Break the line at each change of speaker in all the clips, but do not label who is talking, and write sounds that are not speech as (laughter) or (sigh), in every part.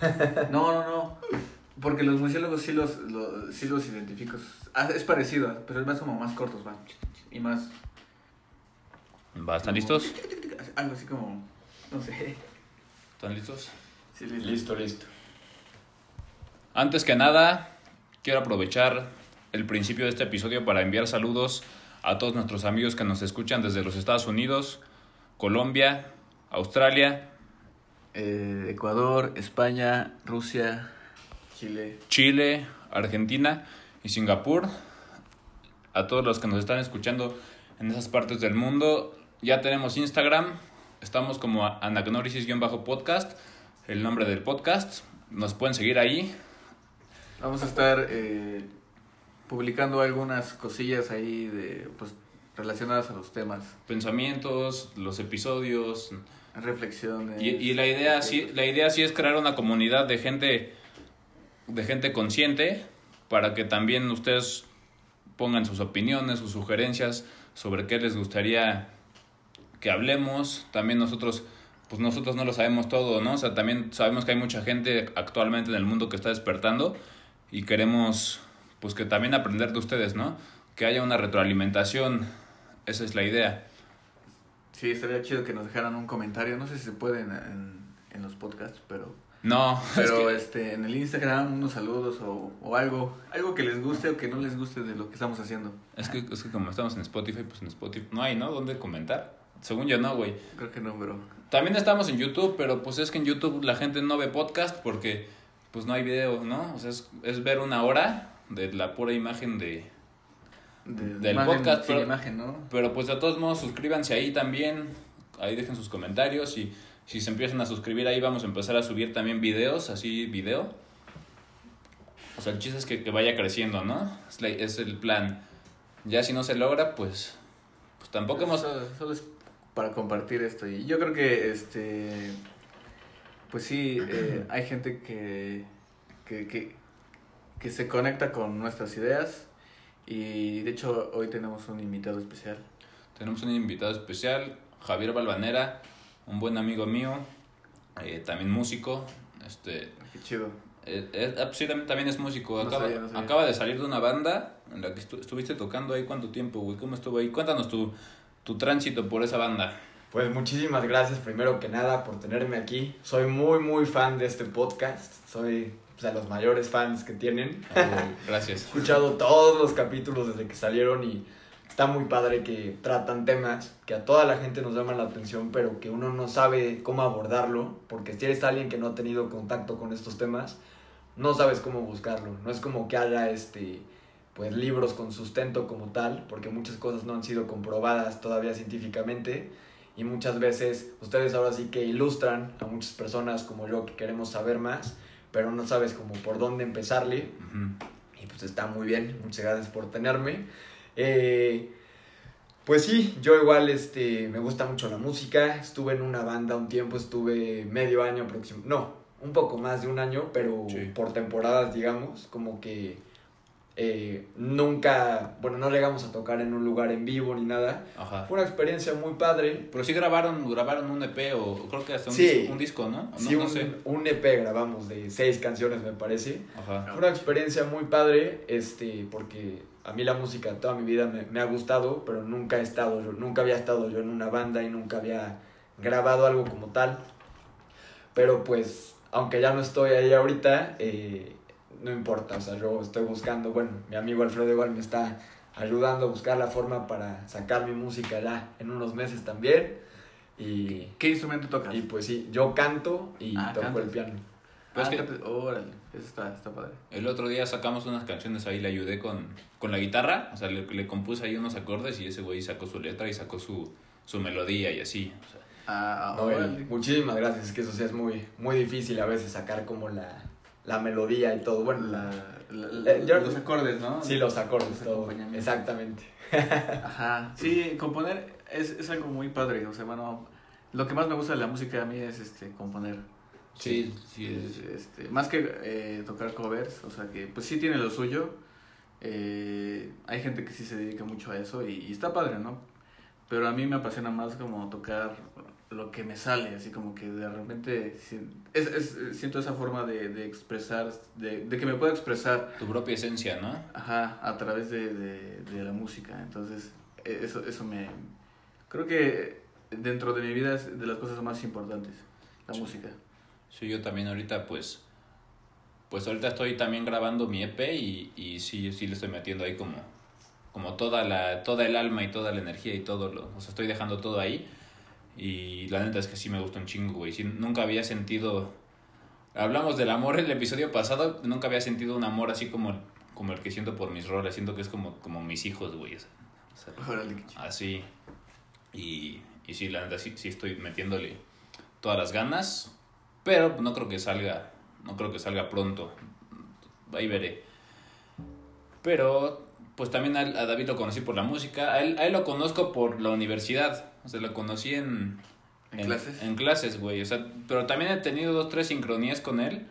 (laughs) No, no, no. Porque los murciélagos sí los, los, sí los identifico. Ah, es parecido, pero es más como más cortos, van. Y más.
¿Va? ¿Están listos?
Algo así como. No sé.
¿Están listos?
Sí, listo.
Listo, listo.
Antes que nada, quiero aprovechar el principio de este episodio para enviar saludos a todos nuestros amigos que nos escuchan desde los Estados Unidos, Colombia, Australia,
Eh, Ecuador, España, Rusia, Chile.
Chile, Argentina y Singapur. A todos los que nos están escuchando en esas partes del mundo, ya tenemos Instagram. Estamos como anagnorisis-podcast, el nombre del podcast. Nos pueden seguir ahí.
Vamos a estar eh, publicando algunas cosillas ahí de pues relacionadas a los temas.
Pensamientos, los episodios.
Reflexiones.
Y, y la, idea sí, la idea sí es crear una comunidad de gente, de gente consciente para que también ustedes pongan sus opiniones, sus sugerencias sobre qué les gustaría que hablemos. También nosotros, pues nosotros no lo sabemos todo, ¿no? O sea, también sabemos que hay mucha gente actualmente en el mundo que está despertando y queremos, pues que también aprender de ustedes, ¿no? Que haya una retroalimentación. Esa es la idea.
Sí, estaría chido que nos dejaran un comentario. No sé si se puede en, en, en los podcasts, pero
No, (laughs) es
pero
que-
este en el Instagram unos saludos o, o algo, algo que les guste o que no les guste de lo que estamos haciendo.
Es que, es que como estamos en Spotify, pues en Spotify no hay, ¿no? ¿Dónde comentar? Según yo no, güey.
Creo que no, pero
También estamos en YouTube, pero pues es que en YouTube la gente no ve podcast porque pues no hay video, ¿no? O sea, es, es ver una hora de la pura imagen de...
de,
Del podcast, pero-
imagen, ¿no?
Pero pues de todos modos suscríbanse ahí también, ahí dejen sus comentarios y si se empiezan a suscribir ahí vamos a empezar a subir también videos, así video. O sea, el chiste es que, que vaya creciendo, ¿no? Es, la- es el plan. Ya si no se logra, pues, pues tampoco hemos...
Solo, solo es para compartir esto y yo creo que este pues sí eh, hay gente que, que, que, que se conecta con nuestras ideas y de hecho hoy tenemos un invitado especial.
Tenemos un invitado especial, Javier Balvanera, un buen amigo mío, eh, también músico. Este,
Qué chido.
eh, eh, ah, sí, también, también es músico.
No
Acaba,
sabía, no sabía.
acaba de salir de una banda en la que estu- estuviste tocando ahí. ¿Cuánto tiempo, güey? ¿Cómo estuvo ahí? Cuéntanos tu, tu tránsito por esa banda.
Pues muchísimas gracias primero que nada por tenerme aquí. Soy muy muy fan de este podcast. Soy pues, de los mayores fans que tienen. (laughs)
Güey, Gracias.
He escuchado todos los capítulos desde que salieron y está muy padre que tratan temas que a toda la gente nos llaman la atención, pero que uno no sabe cómo abordarlo, porque si eres alguien que no ha tenido contacto con estos temas, no sabes cómo buscarlo. No es como que haya este pues libros con sustento como tal, porque muchas cosas no han sido comprobadas todavía científicamente y muchas veces ustedes ahora sí que ilustran a muchas personas como yo que queremos saber más, pero no sabes como por dónde empezarle y pues está muy bien, muchas gracias por tenerme. Eh, pues sí, yo igual este, me gusta mucho la música, estuve en una banda un tiempo, estuve medio año aproximadamente, no, un poco más de un año, pero
Sí.
por temporadas, digamos, como que eh, nunca, bueno, no llegamos a tocar en un lugar en vivo ni nada.
Ajá.
Fue una experiencia muy padre.
Pero sí grabaron, grabaron un EP o creo que hasta un,
Sí.
disco, un disco, ¿no? No,
Sí,
no
un,
sé.
un EP grabamos de seis canciones, me parece.
Ajá.
Fue una experiencia muy padre, este, porque a mí la música toda mi vida me, me ha gustado, pero nunca he estado yo, nunca había estado yo en una banda y nunca había grabado algo como tal. Pero pues, aunque ya no estoy ahí ahorita, eh, no importa, o sea, yo estoy buscando, bueno, mi amigo Alfredo igual me está ayudando a buscar la forma para sacar mi música ya en unos meses también. Y,
¿Qué instrumento tocas?
y pues sí, yo canto y
Ah,
toco
cantas.
el piano.
Pues
Ah,
que-
órale, eso está, está padre.
El otro día sacamos unas canciones ahí, le ayudé con, con la guitarra, o sea, le, le compuse ahí unos acordes y ese güey sacó su letra y sacó su, su melodía y así. o sea.
Ah,
No, el- muchísimas gracias, es que eso sí es muy, muy difícil a veces sacar como la, la melodía y todo. Bueno,
La,
la,
la-
Eh, yo-
los acordes, ¿no?
sí, los acordes,
Los
todo. Exactamente.
Ajá. Sí, componer es, es algo muy padre. O sea, bueno, lo que más me gusta de la música a mí es este componer.
Sí, sí,
Es,
es-
este, más que eh, tocar covers, o sea que pues sí tiene lo suyo. Eh, hay gente que sí se dedica mucho a eso y, y está padre, ¿no? Pero a mí me apasiona más como tocar lo que me sale, así como que de repente es, es, siento esa forma de, de expresar, de, de, que me pueda expresar.
Tu propia esencia, ¿no?
Ajá, a través de, de, de la música. Entonces, e, eso, eso me... Creo que dentro de mi vida es de las cosas más importantes, la música.
Sí, yo también ahorita pues... Pues ahorita estoy también grabando mi EP y, y sí, sí le estoy metiendo ahí como, como toda, la, toda el alma y toda la energía y todo lo... O sea, estoy dejando todo ahí y la neta es que sí me gusta un chingo, güey. nunca había sentido... Hablamos del amor el episodio pasado, nunca había sentido un amor así como, como el que siento por mis roles. Siento que es como, como mis hijos, güey. O sea, así. Y, y sí, la neta sí, sí estoy metiéndole todas las ganas. Pero no creo que salga, no creo que salga pronto. Ahí veré. Pero, pues también a, David lo conocí por la música. A él, a él lo conozco por la universidad. O sea, lo conocí en...
¿En, clases?
En clases, güey. O sea, pero también he tenido dos, tres sincronías con él.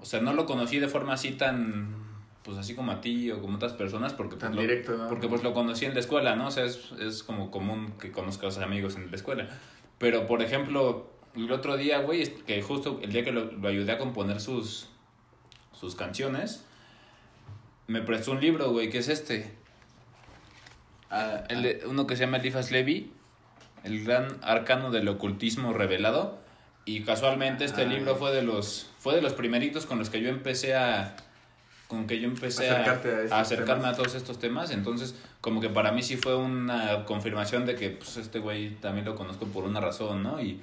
O sea, no lo conocí de forma así tan... Pues así como a ti o como otras personas, porque...
Tan
pues,
directo,
lo,
¿no?
Porque pues lo conocí en la escuela, ¿no? O sea, es, es como común que conozcas amigos en la escuela. Pero, por ejemplo, el otro día, güey, que justo el día que lo, lo ayudé a componer sus, sus canciones, me prestó un libro, güey, que es este. Ah, el uno que se llama Eliphas Levi, el gran arcano del ocultismo revelado. Y casualmente este ah. libro fue de los fue de los primeritos con los que yo empecé a con que yo empecé a, a, acercarme a todos estos temas. Entonces, como que para mí sí fue una confirmación de que pues este güey también lo conozco por una razón, ¿no? Y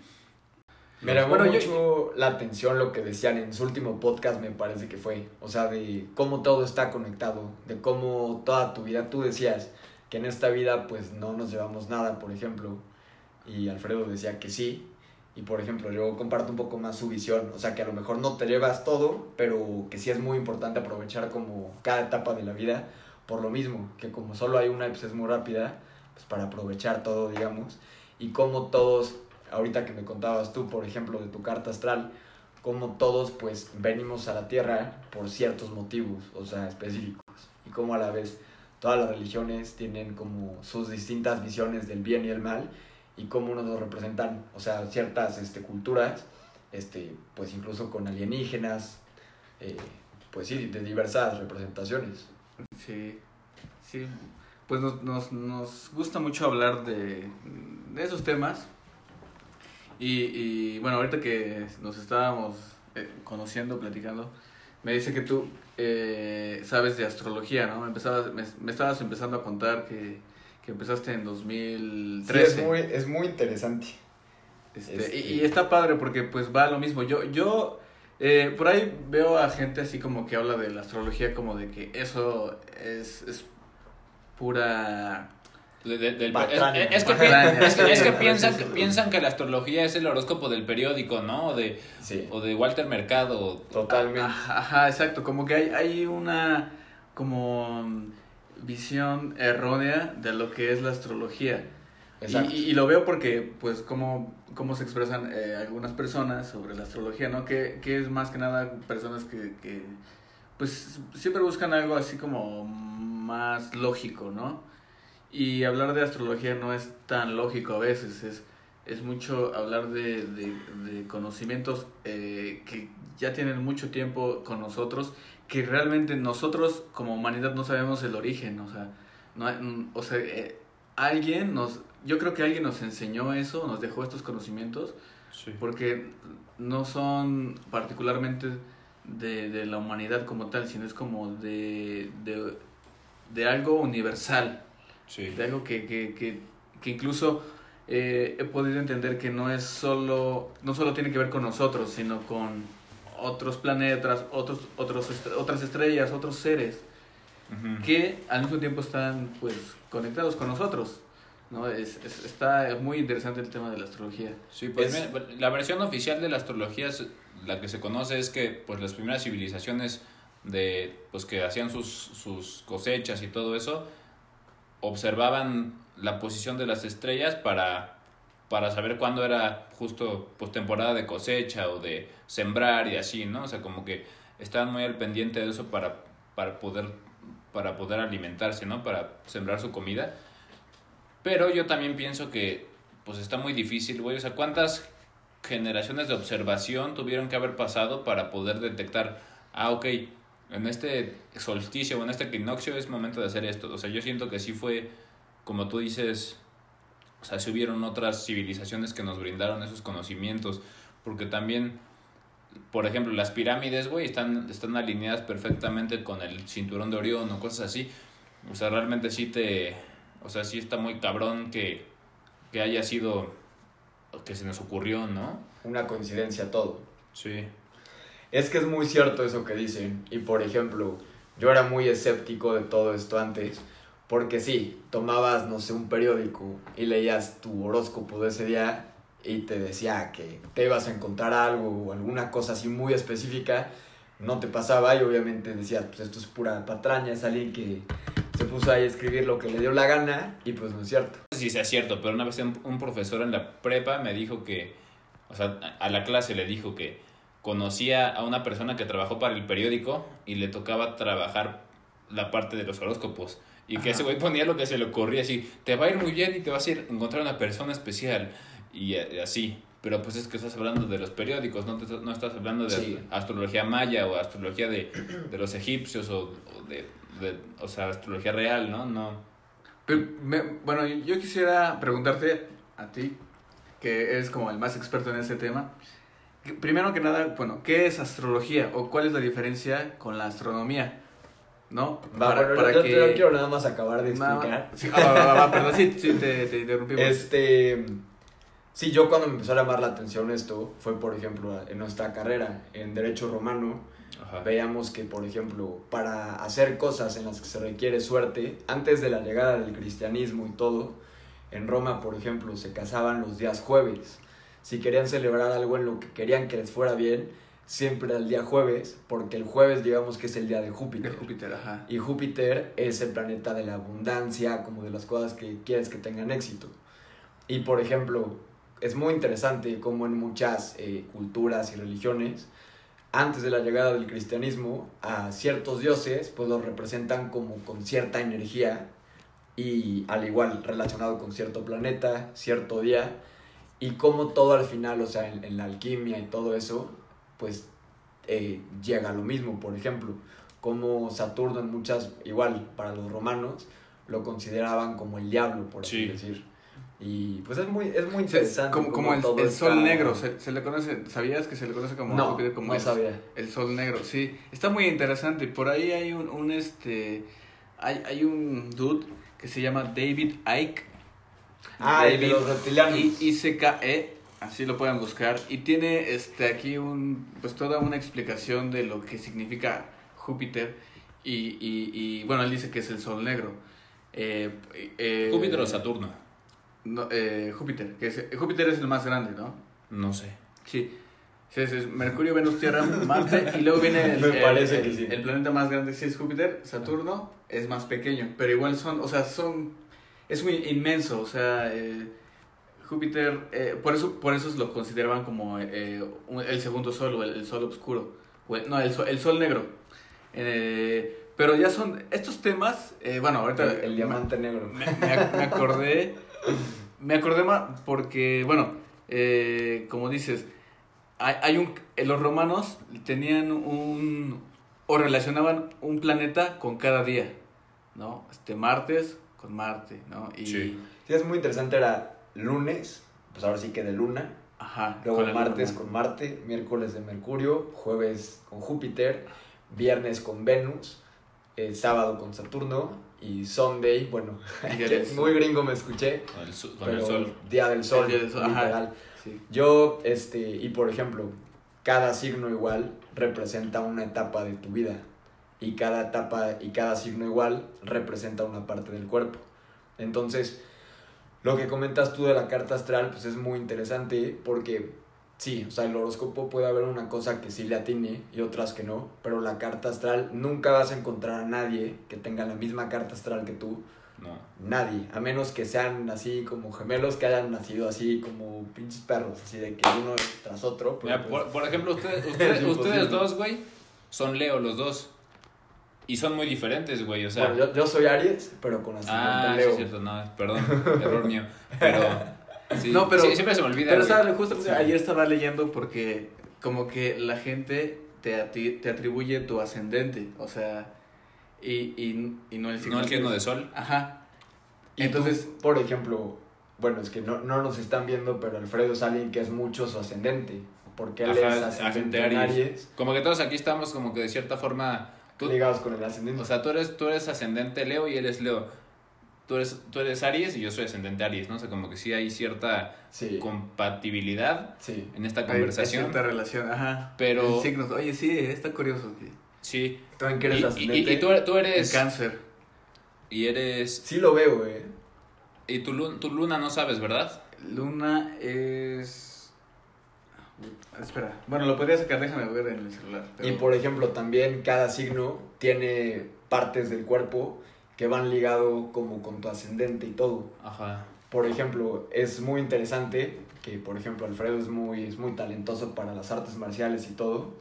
me llamó bueno, mucho la atención lo que decían en su último podcast, me parece que fue. O sea, de cómo todo está conectado, de cómo toda tu vida, tú decías que en esta vida pues no nos llevamos nada, por ejemplo, y Alfredo decía que sí, y por ejemplo yo comparto un poco más su visión, o sea que a lo mejor no te llevas todo, pero que sí es muy importante aprovechar como cada etapa de la vida, por lo mismo, que como solo hay una, pues es muy rápida, pues para aprovechar todo, digamos, y como todos ahorita que me contabas tú, por ejemplo, de tu carta astral, como todos pues venimos a la Tierra por ciertos motivos, o sea, específicos, y como a la vez todas las religiones tienen como sus distintas visiones del bien y el mal, y cómo nos representan, o sea, ciertas este, culturas, este, pues incluso con alienígenas, eh, pues sí, de diversas representaciones.
Sí, sí, pues nos, nos, nos gusta mucho hablar de, esos temas, y, y bueno, ahorita que nos estábamos eh, conociendo, platicando, me dice que tú eh, sabes de astrología, ¿no? Me, empezabas, me, estabas empezando a contar que, que empezaste en 2013.
Sí, es muy, es muy interesante.
Este, este... Y, y, está padre porque pues va lo mismo. Yo, yo eh, por ahí veo a gente así como que habla de la astrología como de que eso es, es pura
de, del, es, es, que, es, que, es que piensan, piensan que la astrología es el horóscopo del periódico, ¿no? O de,
sí.
o de Walter Mercado.
Totalmente.
Ajá, exacto. Como que hay, hay una como visión errónea de lo que es la astrología. Y, y, lo veo porque, pues, cómo, cómo se expresan eh, algunas personas sobre la astrología, ¿no? Que, que es más que nada personas que, que, pues, siempre buscan algo así como más lógico, ¿no? Y hablar de astrología no es tan lógico a veces, es, es mucho hablar de, de, de conocimientos eh, que ya tienen mucho tiempo con nosotros, que realmente nosotros como humanidad no sabemos el origen, o sea, no, o sea eh, alguien nos, yo creo que alguien nos enseñó eso, nos dejó estos conocimientos,
sí.
porque no son particularmente de, de, la humanidad como tal, sino es como de, de, de algo universal.
Sí.
De algo que, que, que, que incluso eh, he podido entender que no es solo, no solo tiene que ver con nosotros, sino con otros planetas, otros, otros otras estrellas, otros seres, uh -huh. que al mismo tiempo están pues conectados con nosotros. ¿no? Es, es, está muy interesante el tema de la astrología.
Sí, pues es, la versión oficial de la astrología, es, la que se conoce es que pues las primeras civilizaciones de pues que hacían sus, sus cosechas y todo eso, observaban la posición de las estrellas para, para saber cuándo era justo pues temporada de cosecha o de sembrar y así, ¿no? O sea, como que estaban muy al pendiente de eso para, para, poder, para poder alimentarse, ¿no? Para sembrar su comida. Pero yo también pienso que, pues está muy difícil, güey. O sea, ¿cuántas generaciones de observación tuvieron que haber pasado para poder detectar, ah, ok, en este solsticio o en este equinoccio es momento de hacer esto? O sea, yo siento que sí fue, como tú dices, o sea, si hubieron otras civilizaciones que nos brindaron esos conocimientos, porque también, por ejemplo, las pirámides, güey, están, están alineadas perfectamente con el cinturón de Orión o cosas así. O sea, realmente sí te, o sea, sí está muy cabrón que, que haya sido, que se nos ocurrió, ¿no?
Una coincidencia todo.
Sí.
Es que es muy cierto eso que dicen. Y por ejemplo, yo era muy escéptico de todo esto antes. Porque sí, tomabas, no sé, un periódico y leías tu horóscopo de ese día y te decía que te ibas a encontrar algo o alguna cosa así muy específica. No te pasaba y obviamente decías, pues esto es pura patraña, es alguien que se puso ahí a escribir lo que le dio la gana y pues no es cierto.
No sé si sea cierto, pero una vez un, profesor en la prepa me dijo que, o sea, a la clase le dijo que conocía a una persona que trabajó para el periódico y le tocaba trabajar la parte de los horóscopos. Y que
Ajá.
ese güey ponía lo que se le ocurría así, te va a ir muy bien y te vas a ir a encontrar una persona especial. Y eh, así. Pero pues es que estás hablando de los periódicos, no, te, no estás hablando de
Sí.
astrología maya o astrología de, de los egipcios o, o de, de- o sea, astrología real, ¿no? No.
Pero me- bueno, yo quisiera preguntarte a ti, que eres como el más experto en este tema. Primero que nada, bueno, ¿qué es astrología o cuál es la diferencia con la astronomía? ¿No?
Va, bueno, yo, yo quiero nada más acabar de explicar.
Sí, ah, va, va, va, perdón, sí, sí, te, te interrumpimos.
Este. Sí, yo cuando me empezó a llamar la atención esto fue, por ejemplo, en nuestra carrera en Derecho Romano.
Ajá.
Veíamos que, por ejemplo, para hacer cosas en las que se requiere suerte, antes de la llegada del cristianismo y todo, en Roma, por ejemplo, se casaban los días jueves. Si querían celebrar algo en lo que querían que les fuera bien, siempre el día jueves, porque el jueves, digamos que es el día de
De
Júpiter.
Ajá.
Y Júpiter es el planeta de la abundancia, como de las cosas que quieres que tengan éxito. Y por ejemplo, es muy interesante como en muchas eh, culturas y religiones, antes de la llegada del cristianismo, a ciertos dioses, pues los representan como con cierta energía y al igual relacionado con cierto planeta, cierto día, y como todo al final, o sea, en, en la alquimia y todo eso, pues eh, llega a lo mismo, por ejemplo, como Saturno en muchas, igual para los romanos, lo consideraban como el diablo, por así
Sí.
decir. Y pues es muy, es muy interesante.
como, el,
todo
el
está-
sol negro, se, se le conoce, ¿sabías que se le conoce como
No,
como
no
el,
sabía.
el sol negro? Sí, está muy interesante. Por ahí hay un, un este, hay, hay un dude que se llama David Icke.
Ah, de los reptilianos.
ICKE, así lo pueden buscar. Y tiene este aquí un, pues toda una explicación de lo que significa Júpiter. Y, y, y bueno, él dice que es el sol negro. Eh, eh,
¿Júpiter o Saturno?
no, eh, Júpiter, que es, Júpiter es el más grande, ¿no?
No sé.
Sí. Sí, es, es Mercurio, Venus, Tierra, (laughs) Marte y luego viene el,
Me
el-
parece
el-
que sí.
el planeta más grande, sí es Júpiter, Saturno es más pequeño, pero igual son, o sea, son, es muy inmenso, o sea, eh, Júpiter, eh, por eso por eso lo consideraban como eh, un- el segundo sol o el, el sol oscuro, o el- no, el sol, el sol negro. Eh, pero ya son, estos temas, eh, bueno, ahorita...
El, el diamante negro.
Me, me ac- me acordé. Me acordé más porque, bueno, eh, como dices, hay, hay un. eh, Los romanos tenían un. O relacionaban un planeta con cada día, ¿no? Este martes con Marte, ¿no? Y.
Sí.
Sí, es muy interesante. Era lunes, pues ahora sí que de luna.
Ajá.
Luego
con
martes
luna.
con Marte, miércoles de Mercurio, jueves con Júpiter, viernes con Venus, eh, sábado con Saturno y Sunday, bueno, (laughs)
el-
muy gringo me escuché,
el,
pero
el sol.
día del sol,
El día del sol, ajá.
literal.
Sí.
Yo, este, y por ejemplo, cada signo igual representa una etapa de tu vida. Y cada etapa y cada signo igual representa una parte del cuerpo. Entonces, lo que comentas tú de la carta astral, pues es muy interesante porque sí, o sea, el horóscopo puede haber una cosa que sí le atine y otras que no, pero la carta astral nunca vas a encontrar a nadie que tenga la misma carta astral que tú.
No.
Nadie, a menos que sean así como gemelos que hayan nacido así como pinches perros, así de que uno tras otro.
Mira,
pues,
por, por ejemplo, (laughs) ustedes, ustedes, ustedes dos, güey, son Leo los dos. Y son muy diferentes, güey. O sea,
bueno, yo, yo soy Aries, pero con ascendente
ah, sí es cierto, no, perdón, error mío. Pero, (laughs) Sí,
No, pero-
sí, siempre se me olvida.
Pero estaba, justo
Sí.
ayer estaba leyendo porque como que la gente te, ati- te atribuye tu ascendente, o sea, y, y, y no el signo.
No el
que
signo de sol.
Ajá.
Y
Entonces,
tú, por ejemplo, bueno, es que no, no nos están viendo, pero Alfredo es alguien que es mucho su ascendente. Porque él
Ajá,
es ascendente
ascendente
en
Aries.
Aries,
Como que todos aquí estamos como que de cierta forma... Tú,
ligados con el ascendente.
o sea, tú eres, tú eres ascendente Leo y él es Leo. Tú eres, tú eres Aries y yo soy ascendente Aries, ¿no? O sea, como que sí hay cierta
sí,
compatibilidad
sí.
en esta conversación.
hay cierta relación, ajá.
Pero-
signos. Oye, sí, está curioso. que-
Sí.
¿Tú en qué eres
Y,
ascendente?
y tú, tú
En
eres...
cáncer.
Y eres...
Sí lo veo, eh.
Y tu luna no sabes, ¿verdad?
Luna es... Espera. Bueno, lo podría sacar, déjame ver en el celular. pero-
Y por ejemplo, también cada signo tiene partes del cuerpo que van ligado como con tu ascendente y todo.
Ajá.
Por ejemplo, es muy interesante que, por ejemplo, Alfredo es muy, es muy talentoso para las artes marciales y todo.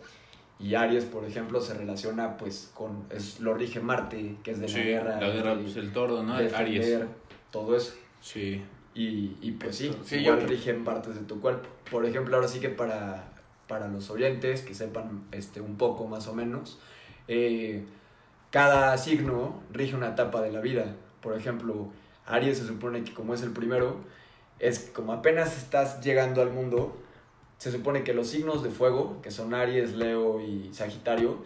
Y Aries, por ejemplo, se relaciona pues con, es, lo rige Marte, que es de
sí,
la guerra.
la guerra,
de
pues el toro, ¿no?
defender,
Aries.
todo eso.
Sí.
Y, y pues sí,
Sí,
igual
yo-
rigen partes de tu cuerpo. Por ejemplo, ahora sí que para, para los oyentes, que sepan este, un poco más o menos, eh, cada signo rige una etapa de la vida. Por ejemplo, Aries se supone que como es el primero, es como apenas estás llegando al mundo, se supone que los signos de fuego, que son Aries, Leo y Sagitario,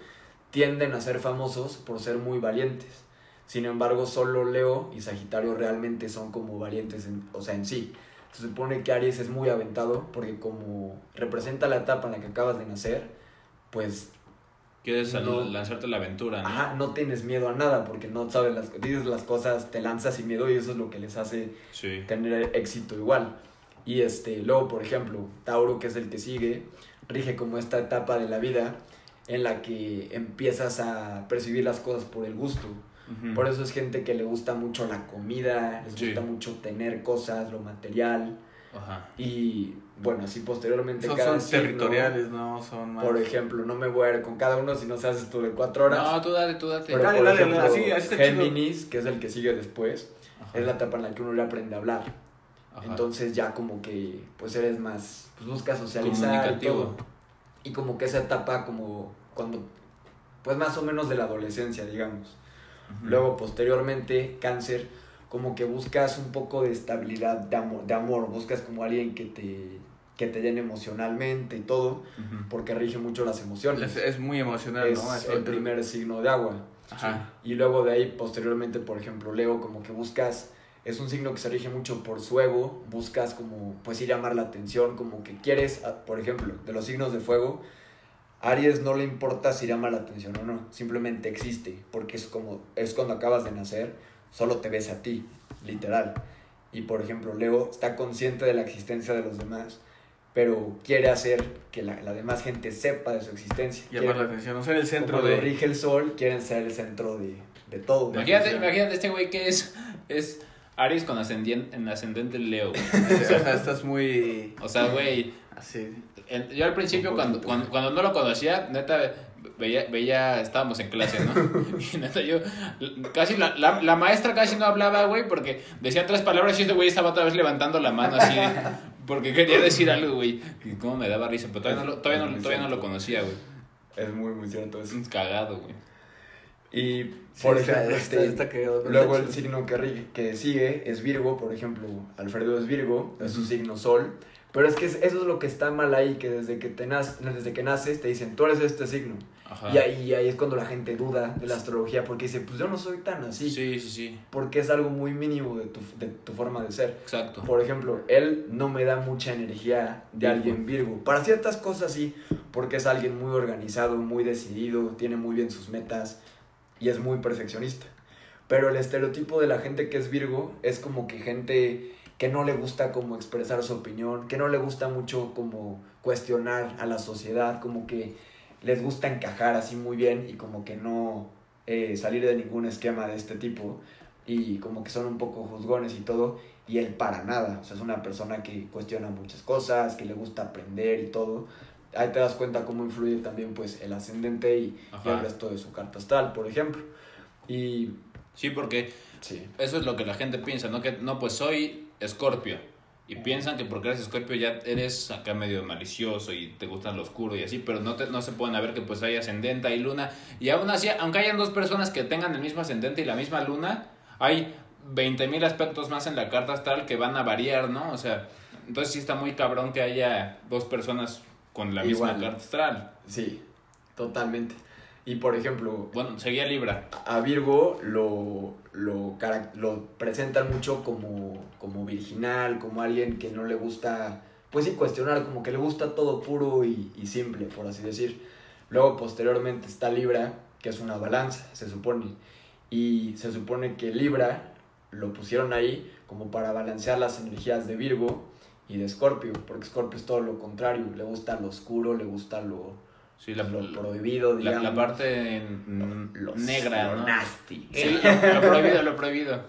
tienden a ser famosos por ser muy valientes. Sin embargo, solo Leo y Sagitario realmente son como valientes, en, o sea, en sí. Se supone que Aries es muy aventado porque como representa la etapa en la que acabas de nacer, pues
Quieres
No.
lanzarte la aventura, ¿no?
ajá, no tienes miedo a nada porque no sabes las dices las cosas, te lanzas sin miedo y eso es lo que les hace
Sí.
tener éxito igual. Y este, luego, por ejemplo, Tauro, que es el que sigue, rige como esta etapa de la vida en la que empiezas a percibir las cosas por el gusto. Por eso es gente que le gusta mucho la comida, les
Sí.
gusta mucho tener cosas, lo material.
Ajá.
Y bueno, así posteriormente
Son,
cada
son
signo,
territoriales, ¿no? Son más...
Por ejemplo, no me voy a ir con cada uno si no se hace esto de cuatro horas.
No, tú date, tú date.
pero
Dale,
por
dale,
ejemplo,
así- así está chido.
Géminis, que es el que sigue después,
Ajá.
es la etapa en la que uno le aprende a hablar.
Ajá.
Entonces ya como que pues eres más, pues buscas socializar y
Comunicativo.
todo. Y como que esa etapa como cuando, pues más o menos de la adolescencia, digamos. Luego posteriormente cáncer, como que buscas un poco de estabilidad, de amor, de amor buscas como alguien que te, que te llene emocionalmente y todo, porque rige mucho las
Es,
emociones.
es muy emocional,
Es el primer signo de agua.
Ajá.
Y luego de ahí, posteriormente, por ejemplo, Leo, como que buscas, es un signo que se rige mucho por su ego, buscas como, pues ir llamar la atención, como que quieres, por ejemplo, de los signos de fuego, Aries no le importa si llama la atención o no, simplemente existe, porque es como, es cuando acabas de nacer, solo te ves a ti, literal. Y por ejemplo, Leo está consciente de la existencia de los demás, pero quiere hacer que la, la demás gente sepa de su existencia.
Llamar la atención, no ser el centro
como
de...
lo rige el sol, quieren ser el centro de, de todo.
Imagínate, imagínate este güey que es, es Aries con ascendiente, en ascendente Leo. güey. (laughs)
O sea, estás muy...
O sea, güey,
Así.
En- yo al principio
Un
cuando, cuando, cuando no lo conocía, neta, veía, veía, estábamos en clase, ¿no? (laughs) Y neta, yo, casi, la, la, la maestra casi no hablaba, güey, porque decía tres palabras y este güey estaba otra vez levantando la mano así, de- (laughs) porque quería decir algo, güey. Y cómo me daba risa, pero todavía no lo, todavía no, todavía no lo conocía, güey.
Es muy, muy cierto.
Es cagado, güey.
Y, por ejemplo,
está-
este,
está cagado, pero
luego el signo que, que sigue es Virgo, por ejemplo, Alfredo es Virgo, es su signo sol. Pero es que es- eso es lo que está mal ahí, que desde que, te nas- desde que naces te dicen, tú eres este signo.
Ajá.
Y ahí, y ahí es cuando la gente duda de la astrología, porque dice, pues yo no soy tan así.
Sí, sí, sí.
Porque es algo muy mínimo de tu, de tu forma de ser.
Exacto.
Por ejemplo, él no me da mucha energía de
Virgo.
alguien Virgo. Para ciertas cosas sí, porque es alguien muy organizado, muy decidido, tiene muy bien sus metas y es muy perfeccionista. Pero el estereotipo de la gente que es Virgo es como que gente que no le gusta como expresar su opinión, que no le gusta mucho como cuestionar a la sociedad, como que les gusta encajar así muy bien y como que no eh, salir de ningún esquema de este tipo y como que son un poco juzgones y todo y él para nada, o sea, es una persona que cuestiona muchas cosas, que le gusta aprender y todo. Ahí te das cuenta cómo influye también pues el ascendente y, y el resto de su carta astral, por ejemplo. Y
Sí, porque
sí,
eso es lo que la gente piensa, ¿no? Que no, pues soy escorpio. Y piensan que porque eres escorpio ya eres acá medio malicioso y te gusta lo oscuro y así, pero no, te, no se pueden ver que pues hay ascendente, hay luna. Y aún así, aunque hayan dos personas que tengan el mismo ascendente y la misma luna, hay 20.000 aspectos más en la carta astral que van a variar, ¿no? O sea, entonces sí está muy cabrón que haya dos personas con la misma carta astral.
Sí, totalmente. Y por ejemplo,
Bueno, seguía Libra.
a Virgo lo, lo, lo presentan mucho como, como virginal, como alguien que no le gusta, pues sí, cuestionar, como que le gusta todo puro y, y simple, por así decir. Luego, posteriormente, está Libra, que es una balanza, se supone. Y se supone que Libra lo pusieron ahí como para balancear las energías de Virgo y de Escorpio, porque Escorpio es todo lo contrario, le gusta lo oscuro, le gusta lo,
Sí, la,
lo prohibido, digamos.
la parte
Lo-
negra, ¿no?
nasty.
Sí, lo, lo prohibido, lo prohibido.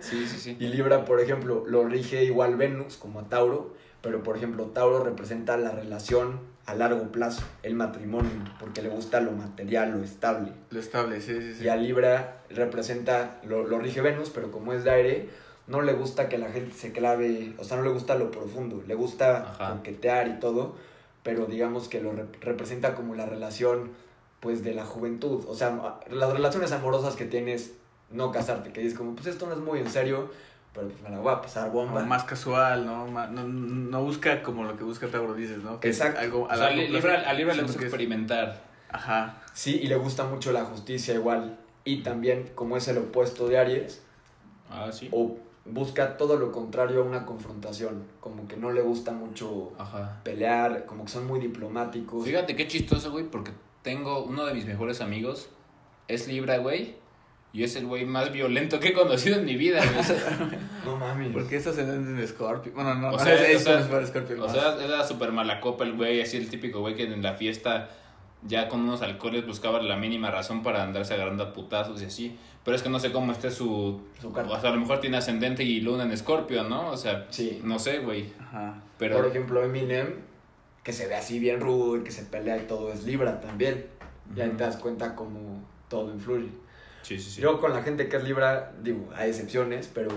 Sí, sí, sí.
Y Libra, por ejemplo, lo rige igual Venus como a Tauro, pero por ejemplo Tauro representa la relación a largo plazo, el matrimonio, porque le gusta lo material, lo estable.
Lo estable, sí, sí, sí.
Y a Libra representa, lo, lo rige Venus, pero como es de aire, no le gusta que la gente se clave, o sea, no le gusta lo profundo, le gusta
Ajá.
coquetear y todo, pero digamos que lo rep- representa como la relación, pues, de la juventud. O sea, las relaciones amorosas que tienes, no casarte, que dices como, pues esto no es muy en serio, pero pues me la voy a pasar bomba.
Como más casual, ¿no? No, no busca como lo que busca Tauro, dices, ¿no? Que es
Exacto.
algo
O
a
sea,
largo
a
plazo,
Libra, a Libra le gusta experimentar.
Ajá.
Sí, y le gusta mucho la justicia igual. Y también, como es el opuesto de Aries,
Ah, sí.
o busca todo lo contrario a una confrontación. Como que no le gusta mucho
Ajá.
pelear, como que son muy diplomáticos.
Fíjate qué chistoso, güey, porque tengo uno de mis mejores amigos, es Libra, güey, y es el güey más violento que he conocido en mi vida, güey. (laughs)
No mames.
Porque es ascendente de Scorpio. Bueno, no,
O
no
sea,
es,
o
es
sea,
fuera Scorpio.
o sea, era súper mala copa el güey, así el típico güey que en la fiesta ya con unos alcoholes buscaba la mínima razón para andarse agarrando a putazos y así. Pero es que no sé cómo esté su...
Su carta.
O sea, a lo mejor tiene ascendente y luna en Escorpio, ¿no? O sea,
Sí.
no sé, güey.
Ajá.
Pero...
Por ejemplo, Eminem, que se ve así bien rudo y que se pelea y todo, es Libra también. Y ahí
Ujú.
te das cuenta como todo influye.
Sí, sí, sí.
Yo con la gente que es Libra, digo, hay excepciones, pero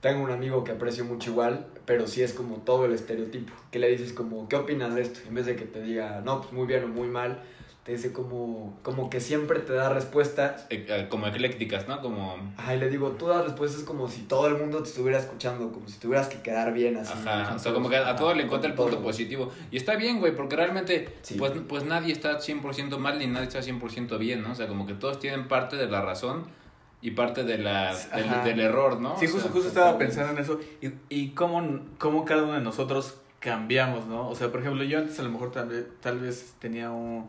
tengo un amigo que aprecio mucho igual, pero sí es como todo el estereotipo. Que le dices como, ¿qué opinas de esto? En vez de que te diga, no, pues muy bien o muy mal, te dice como, como que siempre te da respuestas.
Eh, eh, como eclécticas, ¿no? Como...
Ay, le digo, tú das respuestas como si todo el mundo te estuviera escuchando, como si tuvieras que quedar bien así.
Ajá, o sea, como que a todo le encuentra el punto
Todo.
positivo. Y está bien, güey, porque realmente,
Sí.
pues, pues nadie está 100% mal ni nadie está 100% bien, ¿no? O sea, como que todos tienen parte de la razón y parte de la, del,
Ajá.
del error, ¿no?
Sí,
O
justo,
sea,
justo estaba pensando en eso. Y, y cómo, cómo cada uno de nosotros cambiamos, ¿no? O sea, por ejemplo, yo antes a lo mejor tal vez, tal vez tenía un,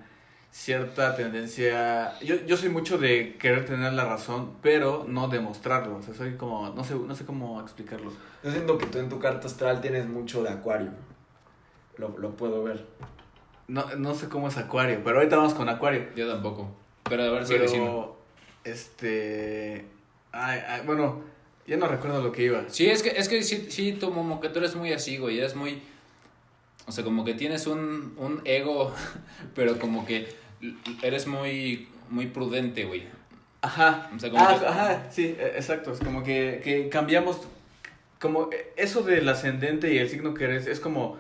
cierta tendencia... Yo, yo soy mucho de querer tener la razón, pero no demostrarlo. O sea, soy como... No sé, no sé cómo explicarlo.
Yo siento que tú en tu carta astral tienes mucho de acuario. Lo, lo puedo ver.
No, no sé cómo es Acuario, pero ahorita vamos con Acuario.
Yo tampoco. Pero a ver.
Pero, este... Ay, ay, bueno, ya no recuerdo lo que iba.
Sí, es que, es que sí, sí, tú, como que tú eres muy así, güey, eres muy... O sea, como que tienes un, un ego, (laughs) pero como que eres muy, muy prudente, güey.
Ajá.
O sea, como
Ah,
que-
ajá, sí, e- exacto. Es como que, que cambiamos. Como eh, eso del ascendente y el signo que eres es como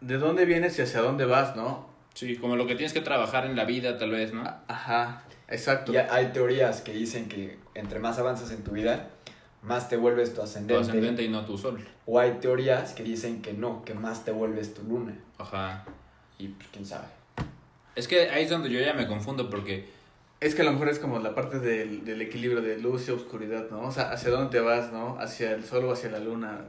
de dónde vienes y hacia dónde vas, ¿no?
Sí, como lo que tienes que trabajar en la vida, tal vez, ¿no?
Ajá, exacto.
Y hay teorías que dicen que entre más avanzas en tu vida, más te vuelves tu
Tu
ascendente.
ascendente y no tu sol.
O hay teorías que dicen que no, que más te vuelves tu luna.
Ajá.
Y pues quién sabe.
Es que ahí es donde yo ya me confundo porque...
Es que a lo mejor es como la parte del, del equilibrio de luz y oscuridad, ¿no? O sea, hacia dónde te vas, ¿no? Hacia el sol o hacia la luna.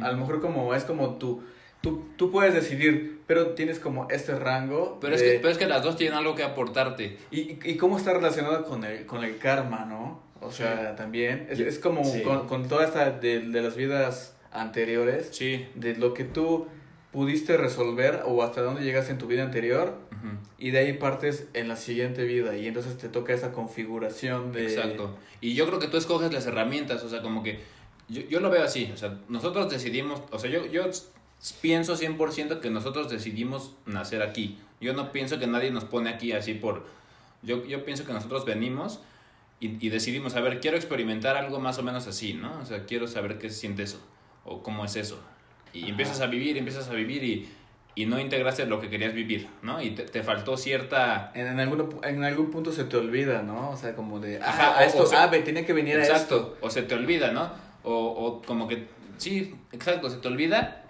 A lo mejor como es como tú, tú, tú puedes decidir, pero tienes como este rango.
Pero es, que, pero es que las dos tienen algo que aportarte.
Y, y cómo está relacionado con el, con el karma, ¿no? O sea, también. Es, es como
Sí.
con, con toda esta de, de las vidas anteriores,
Sí.
de lo que tú pudiste resolver o hasta dónde llegaste en tu vida anterior, y de ahí partes en la siguiente vida, y entonces te toca esa configuración de...
Exacto. Y yo creo que tú escoges las herramientas, o sea, como que yo, yo lo veo así, o sea, nosotros decidimos, o sea, yo, yo pienso 100% que nosotros decidimos nacer aquí. Yo no pienso que nadie nos pone aquí así por... Yo, yo pienso que nosotros venimos y, y decidimos, a ver, quiero experimentar algo más o menos así, ¿no? O sea, quiero saber qué se siente eso. ¿O cómo es eso? Y empiezas a vivir, empiezas a vivir y, y no integraste lo que querías vivir, ¿no? Y te, te faltó cierta...
En, en, algún, en algún punto se te olvida, ¿no? O sea, como de,
Ajá,
ah,
o-
esto,
o se-
ah, ve, tenía que venir a
Exacto.
esto.
O se te olvida, ¿no? O, o como que... Sí, exacto, se te olvida,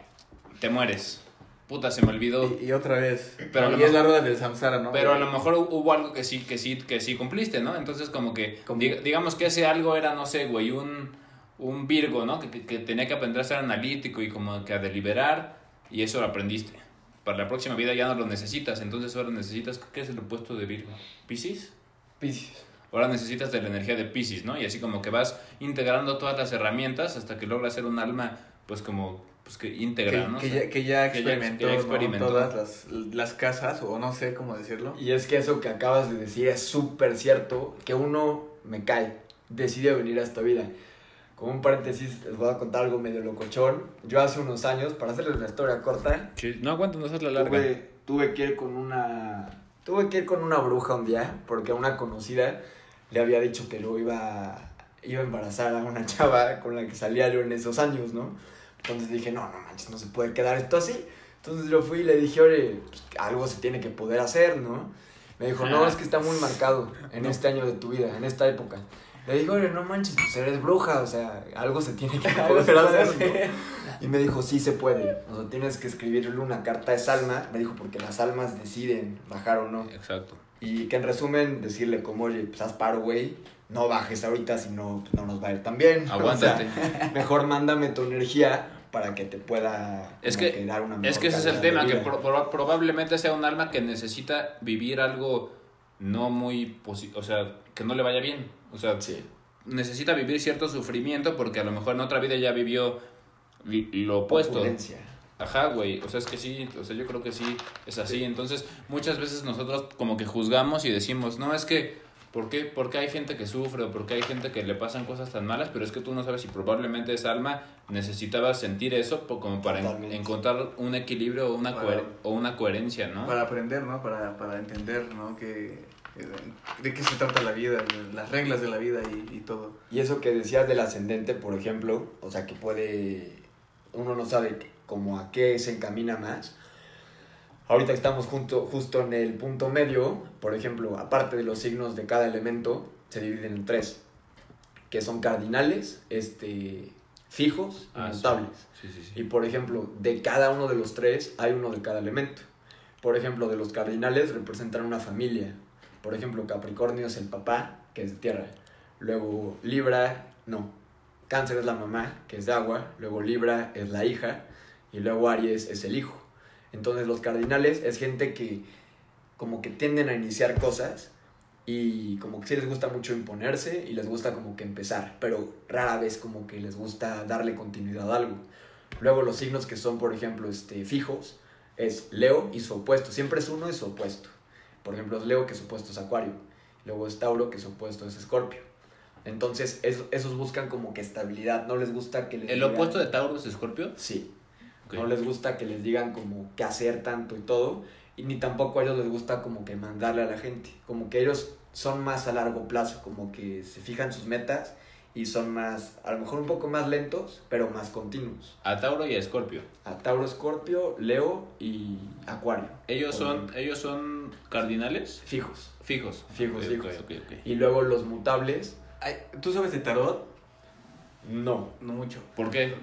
te mueres. Puta, se me olvidó.
Y, y otra vez.
Pero a
y
lo
es
mejor-
la rueda del samsara, ¿no?
Pero a lo mejor hubo algo que sí, que sí, que sí cumpliste, ¿no? Entonces como que,
Como-
dig- digamos que ese algo era, no sé, güey, un, un Virgo, ¿no? Que, que, que tenía que aprender a ser analítico y como que a deliberar y eso lo aprendiste. Para la próxima vida ya no lo necesitas, entonces ahora necesitas, ¿qué es el opuesto de Virgo? ¿Piscis?
Piscis.
Ahora necesitas de la energía de Piscis, ¿no? Y así como que vas integrando todas las herramientas hasta que logras ser un alma, pues como, pues que íntegra,
que,
¿no?
que
O sea,
ya, que ya
que ya-
experimentó,
que ya
¿no?
experimentó.
todas las, las casas, o no sé cómo decirlo.
Y es que eso que acabas de decir es súper cierto, que uno me cae, decide venir a esta vida. Como un paréntesis, les voy a contar algo medio locochón. Yo hace unos años, para hacerles la historia corta,
no aguanta, no hacerla larga.
tuve, tuve que ir con una... Tuve que ir con una bruja un día, porque a una conocida le había dicho que lo iba, iba a embarazar a una chava con la que salía yo en esos años, ¿no? Entonces dije, no, no manches, no se puede quedar esto así. Entonces yo fui y le dije, oye, pues, algo se tiene que poder hacer, ¿no? Me dijo, no, es que está muy marcado en este año de tu vida, en esta época. Le dije, oye, no manches, pues eres bruja, o sea, algo se tiene que poder (laughs) hacer. (laughs) Y me dijo, sí se puede. O sea, tienes que escribirle una carta de salma. Me dijo, porque las almas deciden bajar o no.
Exacto.
Y que en resumen, decirle como, oye, pues haz paro, güey. No bajes ahorita, si no, pues, no nos va a ir tan bien.
Aguántate. (laughs)
O sea, mejor mándame tu energía para que te pueda
Es que-
dar una
Es
mejor
que ese es el tema, que pro- probablemente sea un alma que necesita vivir algo no muy o sea, que no le vaya bien. O sea,
Sí.
necesita vivir cierto sufrimiento porque a lo mejor en otra vida ya vivió lo opuesto.
Opulencia.
Ajá, güey, o sea, es que sí, o sea, yo creo que sí es así. Entonces, muchas veces nosotros como que juzgamos y decimos, no, es que, ¿por qué, por qué hay gente que sufre o por qué hay gente que le pasan cosas tan malas? Pero es que tú no sabes si probablemente esa alma necesitaba sentir eso como para en- encontrar un equilibrio o una,
Para-
o una coherencia, ¿no?
Para aprender, ¿no? Para, para entender, ¿no? Que- de qué se trata la vida, las reglas de la vida y, y todo.
Y eso que decías del ascendente, por ejemplo, o sea, que puede, uno no sabe como a qué se encamina más. Ahorita estamos junto, justo en el punto medio, por ejemplo, aparte de los signos de cada elemento, se dividen en tres, que son cardinales, este, fijos y
Ah, sí.
mutables.
Sí, sí,
Y
sí.
por ejemplo, de cada uno de los tres hay uno de cada elemento. Por ejemplo, de los cardinales representan una familia. Por ejemplo, Capricornio es el papá, que es de tierra. Luego Libra, no. Cáncer es la mamá, que es de agua. Luego Libra es la hija. Y luego Aries es el hijo. Entonces los cardinales es gente que como que tienden a iniciar cosas y como que sí les gusta mucho imponerse y les gusta como que empezar, pero rara vez como que les gusta darle continuidad a algo. Luego los signos que son, por ejemplo, este, fijos es Leo y su opuesto. Siempre es uno y su opuesto. Por ejemplo, es Leo que su opuesto es Acuario. Luego es Tauro que su opuesto es Escorpio. Entonces, eso- esos buscan como que estabilidad. No les gusta que les
¿El
digan-
opuesto de Tauro es Escorpio?
Sí. No les gusta que les digan como qué hacer tanto y todo. Y ni tampoco a ellos les gusta como que mandarle a la gente. Como que ellos son más a largo plazo. Como que se fijan sus metas y son más, a lo mejor un poco más lentos, pero más continuos.
A Tauro y a Escorpio.
A Tauro, Escorpio, Leo y Acuario.
¿Ellos son, ellos son cardinales?
Fijos.
Fijos.
Fijos, fijos. Y luego los mutables,
Ay, ¿Tú sabes de tarot?
no.
No mucho.
¿Por qué?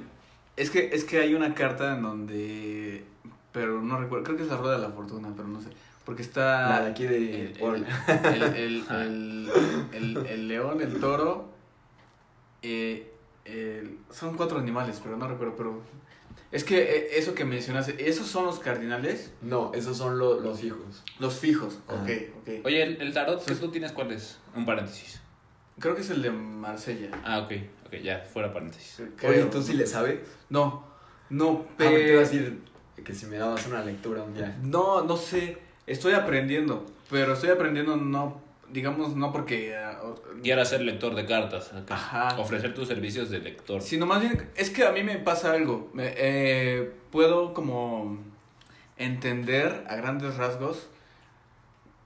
Es que, es que hay una carta en donde... Pero no recuerdo, creo que es la rueda de la fortuna, pero no sé. Porque está...
La de aquí de
el, el,
Puebla.
el, el, (laughs) el, el- el león, el toro... eh, son cuatro animales, pero no recuerdo, pero... Es que eh, eso que mencionaste, ¿esos son los cardinales?
No, esos son lo- los fijos.
Los fijos,
Ajá.
ok, ok.
Oye, el, el tarot que tú tienes, ¿cuál es? Un paréntesis.
Creo que es el de Marsella.
Ah, ok, ok, ya, fuera paréntesis.
creo.
Oye, ¿tú sí le sabes?
No, no,
Ah, porque te iba a
pero...
decir que si me dabas una lectura un día.
No, no sé. Estoy aprendiendo. Pero estoy aprendiendo no, digamos, no porque...
Quieras ser lector de cartas.
Ajá.
Ofrecer tus servicios de lector.
Sino más bien, es que a mí me pasa algo. Me- eh, puedo como entender a grandes rasgos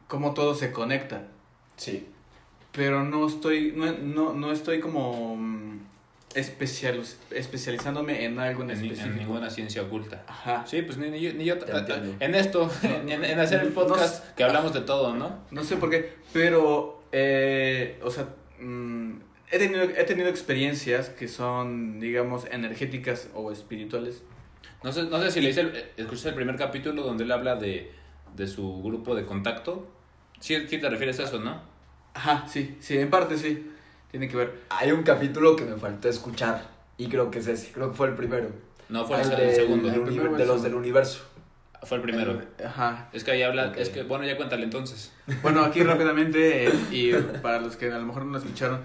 cómo todo se conecta.
Sí.
Pero no estoy, no, no, no estoy como... especial, especializándome en algo en,
En,
específico.
en ninguna ciencia oculta.
Ajá.
Sí, pues ni, ni yo, ni yo- en esto, (laughs) en, en hacer el
No
podcast que hablamos de todo, ¿no?
No sé por qué, pero, eh, o sea, mm, he, tenido, he tenido experiencias que son, digamos, energéticas o espirituales.
No sé, no sé si le hice el, escuché el primer capítulo donde él habla de, de su grupo de contacto. Sí, sí te refieres a eso, ¿no?
Ajá, sí, sí, en parte sí, tiene que ver.
Hay un capítulo que me faltó escuchar y creo que es ese, creo que fue el primero.
No, fue el,
El
el segundo.
El primero
de los del universo.
Fue el primero.
Ajá.
Es que ahí habla,
Ok.
es que, bueno, ya cuéntale entonces.
Bueno, aquí rápidamente, eh, y para los que a lo mejor no lo escucharon,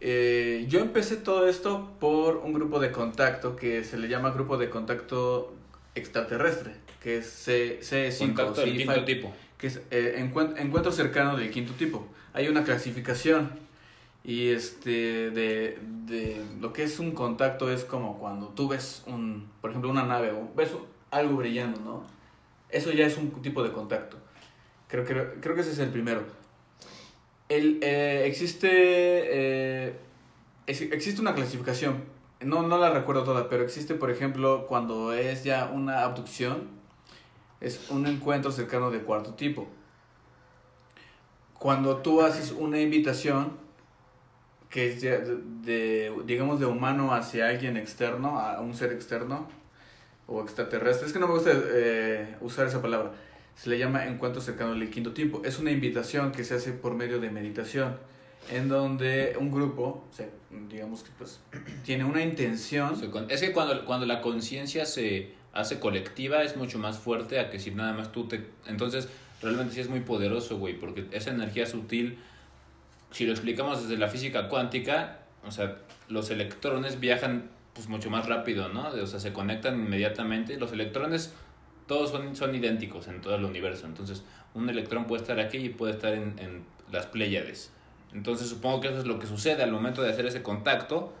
eh, yo empecé todo esto por un grupo de contacto que se le llama Grupo de Contacto Extraterrestre, que es C, C5,
Contacto del
C5,
quinto tipo.
que es eh, encuen- encuentro cercano del quinto tipo. Hay una clasificación y este de, de lo que es un contacto es como cuando tú ves un, por ejemplo, una nave o ves algo brillando, ¿no? Eso ya es un tipo de contacto. Creo, creo, creo que ese es el primero. El, eh, existe, eh, ex- existe una clasificación, no, no la recuerdo toda, pero existe, por ejemplo, cuando es ya una abducción, es un encuentro cercano de cuarto tipo. Cuando tú haces una invitación, que es de, de, digamos, de humano hacia alguien externo, a un ser externo o extraterrestre, es que no me gusta eh, usar esa palabra, se le llama encuentro cercano del quinto tipo. Es una invitación que se hace por medio de meditación, en donde un grupo, o sea, digamos que pues, (clears throat) tiene una intención.
Es que cuando, cuando la conciencia se hace colectiva es mucho más fuerte a que si nada más tú te... Entonces, realmente sí es muy poderoso, güey, porque esa energía sutil, si lo explicamos desde la física cuántica, o sea, los electrones viajan pues mucho más rápido, ¿no? O sea, se conectan inmediatamente. Los electrones todos son, son idénticos en todo el universo. Entonces, un electrón puede estar aquí y puede estar en, en las Pléyades. Entonces, supongo que eso es lo que sucede al momento de hacer ese contacto.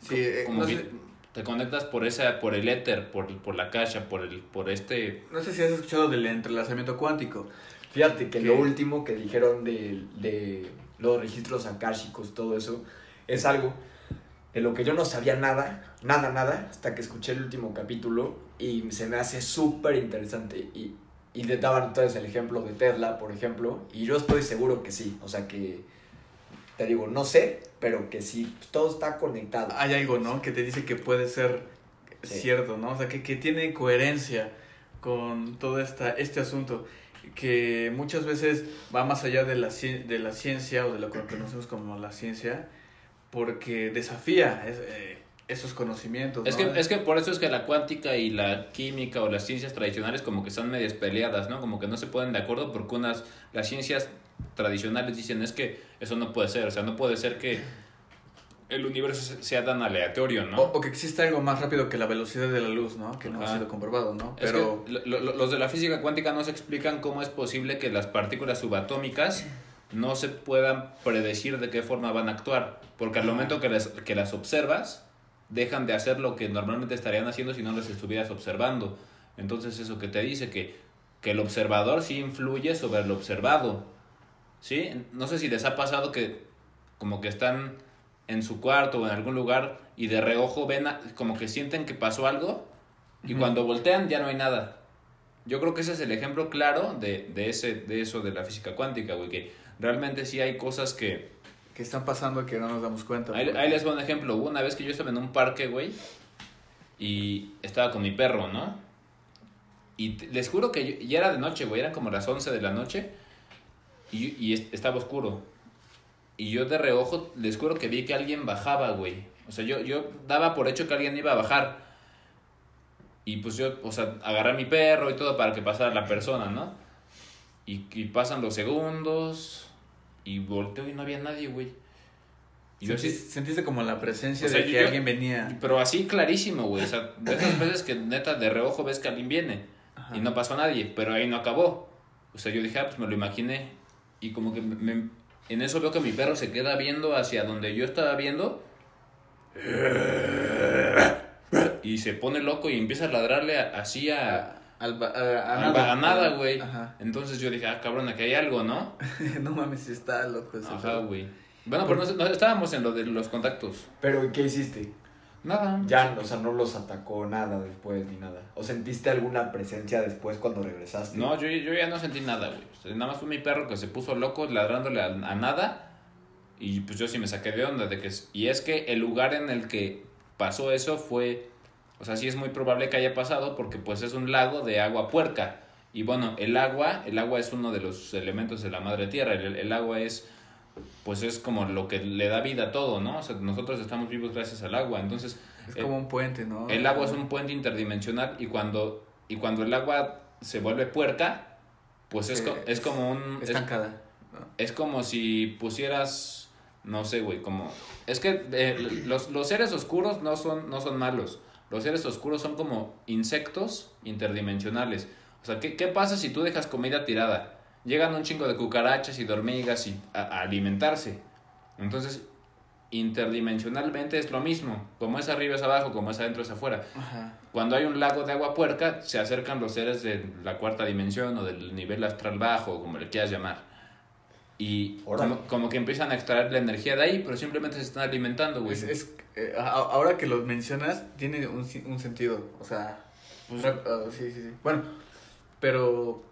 Sí, eh,
como
no,
que
sé,
te conectas por esa por el éter por, por la caja por el por este
no sé si has escuchado del entrelazamiento cuántico.
Fíjate que lo último que dijeron de, de los registros akáshicos, todo eso, es algo de lo que yo no sabía nada, nada, nada, hasta que escuché el último capítulo y se me hace súper interesante. Y, y le daban entonces el ejemplo de Tesla, por ejemplo, y yo estoy seguro que sí, o sea que, te digo, no sé, pero que sí, todo está conectado.
Hay algo, ¿no? Que te dice que puede ser
Sí.
cierto, ¿no? O sea, que, que tiene coherencia con todo esta, este asunto. Que muchas veces va más allá de la, de la ciencia o de lo que conocemos como la ciencia, porque desafía es- eh, esos conocimientos.
es
¿no?
que es que por eso es que la cuántica y la química o las ciencias tradicionales como que están medias peleadas no como que no se ponen de acuerdo porque unas las ciencias tradicionales dicen es que eso no puede ser o sea no puede ser que el universo se- sea tan aleatorio no
O, o que existe algo más rápido que la velocidad de la luz, ¿no? Que no ha sido comprobado, ¿no?
Es
Pero
que lo- lo- los de la física cuántica no se explican cómo es posible que las partículas subatómicas no se puedan predecir de qué forma van a actuar. Porque al momento que las, que las observas, dejan de hacer lo que normalmente estarían haciendo si no las estuvieras observando. Entonces eso que te dice que, que el observador sí influye sobre el observado. ¿Sí? No sé si les ha pasado que como que están en su cuarto o en algún lugar y de reojo ven a- como que sienten que pasó algo y
Ujú.
cuando voltean ya no hay nada. Yo creo que ese es el ejemplo claro de, de, ese, de eso de la física cuántica, güey, que realmente sí hay cosas que...
que están pasando que no nos damos cuenta.
Ahí, ahí les voy a un ejemplo. Una vez que yo estaba en un parque, güey, y estaba con mi perro, ¿no? Y les juro que yo- ya era de noche, güey, eran como las 11 de la noche y, y es- estaba oscuro. Y yo de reojo les juro que vi que alguien bajaba, güey. O sea, yo, yo daba por hecho que alguien iba a bajar. Y pues yo, o sea, agarré a mi perro y todo para que pasara la persona, ¿no? Y, y pasan los segundos y volteo y no había nadie, güey. Y yo así,
Sentiste, como la presencia
O sea,
de que
yo-
alguien venía.
pero así clarísimo, güey. O sea, de esas (clears throat) veces que neta de reojo ves que alguien viene
Ajá.
y no pasó nadie, pero ahí no acabó. O sea, yo dije, ah, pues me lo imaginé. Y como que me- en eso veo que mi perro se queda viendo hacia donde yo estaba viendo. Y se pone loco y empieza a ladrarle así a,
Al ba- a, a
a-
nada.
a nada, güey.
Ajá.
Entonces yo dije, ah, cabrón, aquí hay algo, ¿no? (laughs)
no mames, está loco ese
Ajá, güey. Bueno, pero no, no estábamos en lo de los contactos.
Pero ¿qué hiciste?
Nada.
Ya, o sea, no los atacó nada después ni nada. ¿O sentiste alguna presencia después cuando regresaste?
No, yo, yo ya no sentí nada, güey. O sea, nada más fue mi perro que se puso loco ladrándole a, a nada. Y pues yo sí me saqué de onda. de que Y es que el lugar en el que pasó eso fue... O sea, sí es muy probable que haya pasado porque pues es un lago de agua puerca. Y bueno, el agua, el agua es uno de los elementos de la madre tierra. El, el agua es, pues es como lo que le da vida a todo, ¿no? O sea, nosotros estamos vivos gracias al agua. Entonces,
Es
eh,
como un puente, ¿no?
el agua es un puente interdimensional y cuando, y cuando el agua se vuelve puerca, pues es, es como un... Es,
Estancada. ¿no?
es como si pusieras, no sé, güey, como... Es que eh, los, los seres oscuros no son, no son malos. Los seres oscuros son como insectos interdimensionales. O sea, ¿qué, qué pasa si tú dejas comida tirada? Llegan un chingo de cucarachas y de hormigas y a, a alimentarse. Entonces, interdimensionalmente es lo mismo. Como es arriba es abajo, como es adentro es afuera.
Ajá.
Cuando hay un lago de agua puerca, se acercan los seres de la cuarta dimensión o del nivel astral bajo, como le quieras llamar. Y como, como que empiezan a extraer la energía de ahí, pero simplemente se están alimentando, güey.
Es, es, eh, ahora que lo mencionas, tiene un, un sentido. O sea,
Pues-
ah, sí, sí, sí. Bueno, pero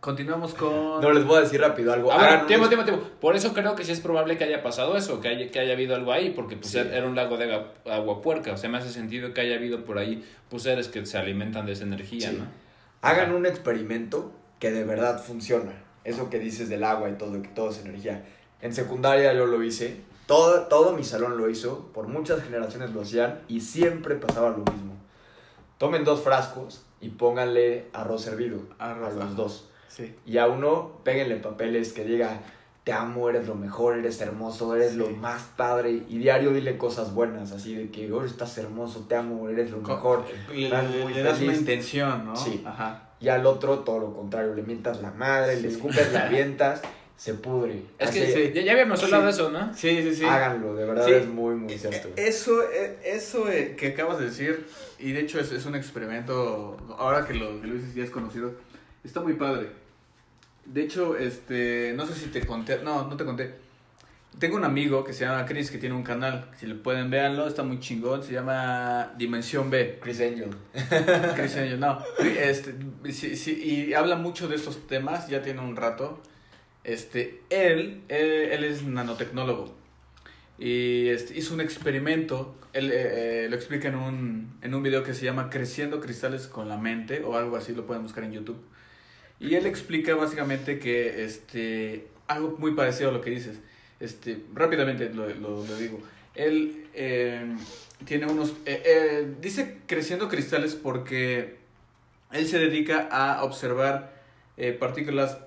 continuamos con...
No, les voy a decir rápido algo.
Ah, bueno, tiempo, tiempo, tiempo. Por eso creo que sí es probable que haya pasado eso, que haya, que haya habido algo ahí, porque pues
Sí.
era un lago de agua, agua puerca. O sea, me hace sentido que haya habido por ahí pues, seres que se alimentan de esa energía,
Sí.
¿no?
Hagan un experimento que de verdad funciona. Eso que dices del agua y todo, que todo es energía. En secundaria yo lo hice. Todo, todo mi salón lo hizo. Por muchas generaciones lo hacían. Y siempre pasaba lo mismo. Tomen dos frascos y pónganle arroz hervido.
Arroz,
a los
ajá.
dos.
Sí.
Y a uno, péguenle papeles que diga, te amo, eres lo mejor, eres hermoso, eres
Sí.
lo más padre. Y diario dile cosas buenas, así de que, oh, estás hermoso, te amo, eres lo
Co-
mejor.
Le,
Estás
le-
muy
le das una intención, ¿no?
Sí.
Ajá.
Y al otro, todo lo contrario, le mientas la madre, le escupes, la (laughs) avientas, se pudre.
Es
Así,
que
sí.
ya, ya habíamos hablado
Sí.
de eso, ¿no?
Sí, sí, sí.
Háganlo, de verdad
Sí.
es muy, muy cierto.
Eh, Eso, eh, eso eh, que acabas de decir, y de hecho es, es un experimento, ahora que lo, que lo dices ya es conocido, está muy padre. De hecho, este, no sé si te conté, no, no te conté. Tengo un amigo que se llama Chris que tiene un canal, si le pueden véanlo, está muy chingón, se llama Dimensión B.
Chris Angel. (laughs)
Chris Angel, no. Este, sí, sí, y habla mucho de estos temas, ya tiene un rato. Este, él, él, él es nanotecnólogo. Y este, hizo un experimento, él eh, eh, lo explica en un, en un video que se llama Creciendo Cristales con la Mente, o algo así, lo pueden buscar en YouTube. Y él explica básicamente que este, algo muy parecido a lo que dices. Este, rápidamente lo, lo, digo. Él eh, tiene unos... eh, eh, dice creciendo cristales porque él se dedica a observar eh, partículas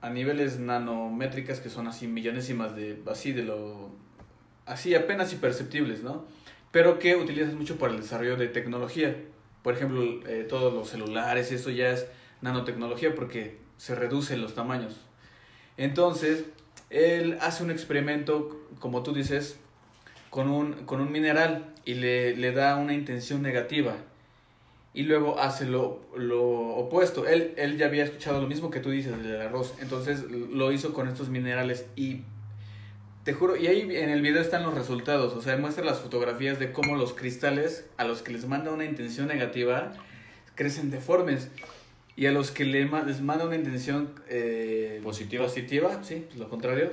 a niveles nanométricas que son así millonésimas de... así de lo... así apenas imperceptibles, ¿no? Pero que utilizas mucho para el desarrollo de tecnología. Por ejemplo, todos los celulares, eso ya es nanotecnología porque se reducen los tamaños. Entonces, él hace un experimento, como tú dices, con un, con un mineral y le, le da una intención negativa. Y luego hace lo, lo opuesto. Él, él ya había escuchado lo mismo que tú dices del arroz. Entonces lo hizo con estos minerales. Y te juro, y ahí en el video están los resultados. O sea, muestra las fotografías de cómo los cristales, a los que les manda una intención negativa, crecen deformes. Y a los que les manda una intención eh,
Positiva.
positiva, sí, pues lo contrario,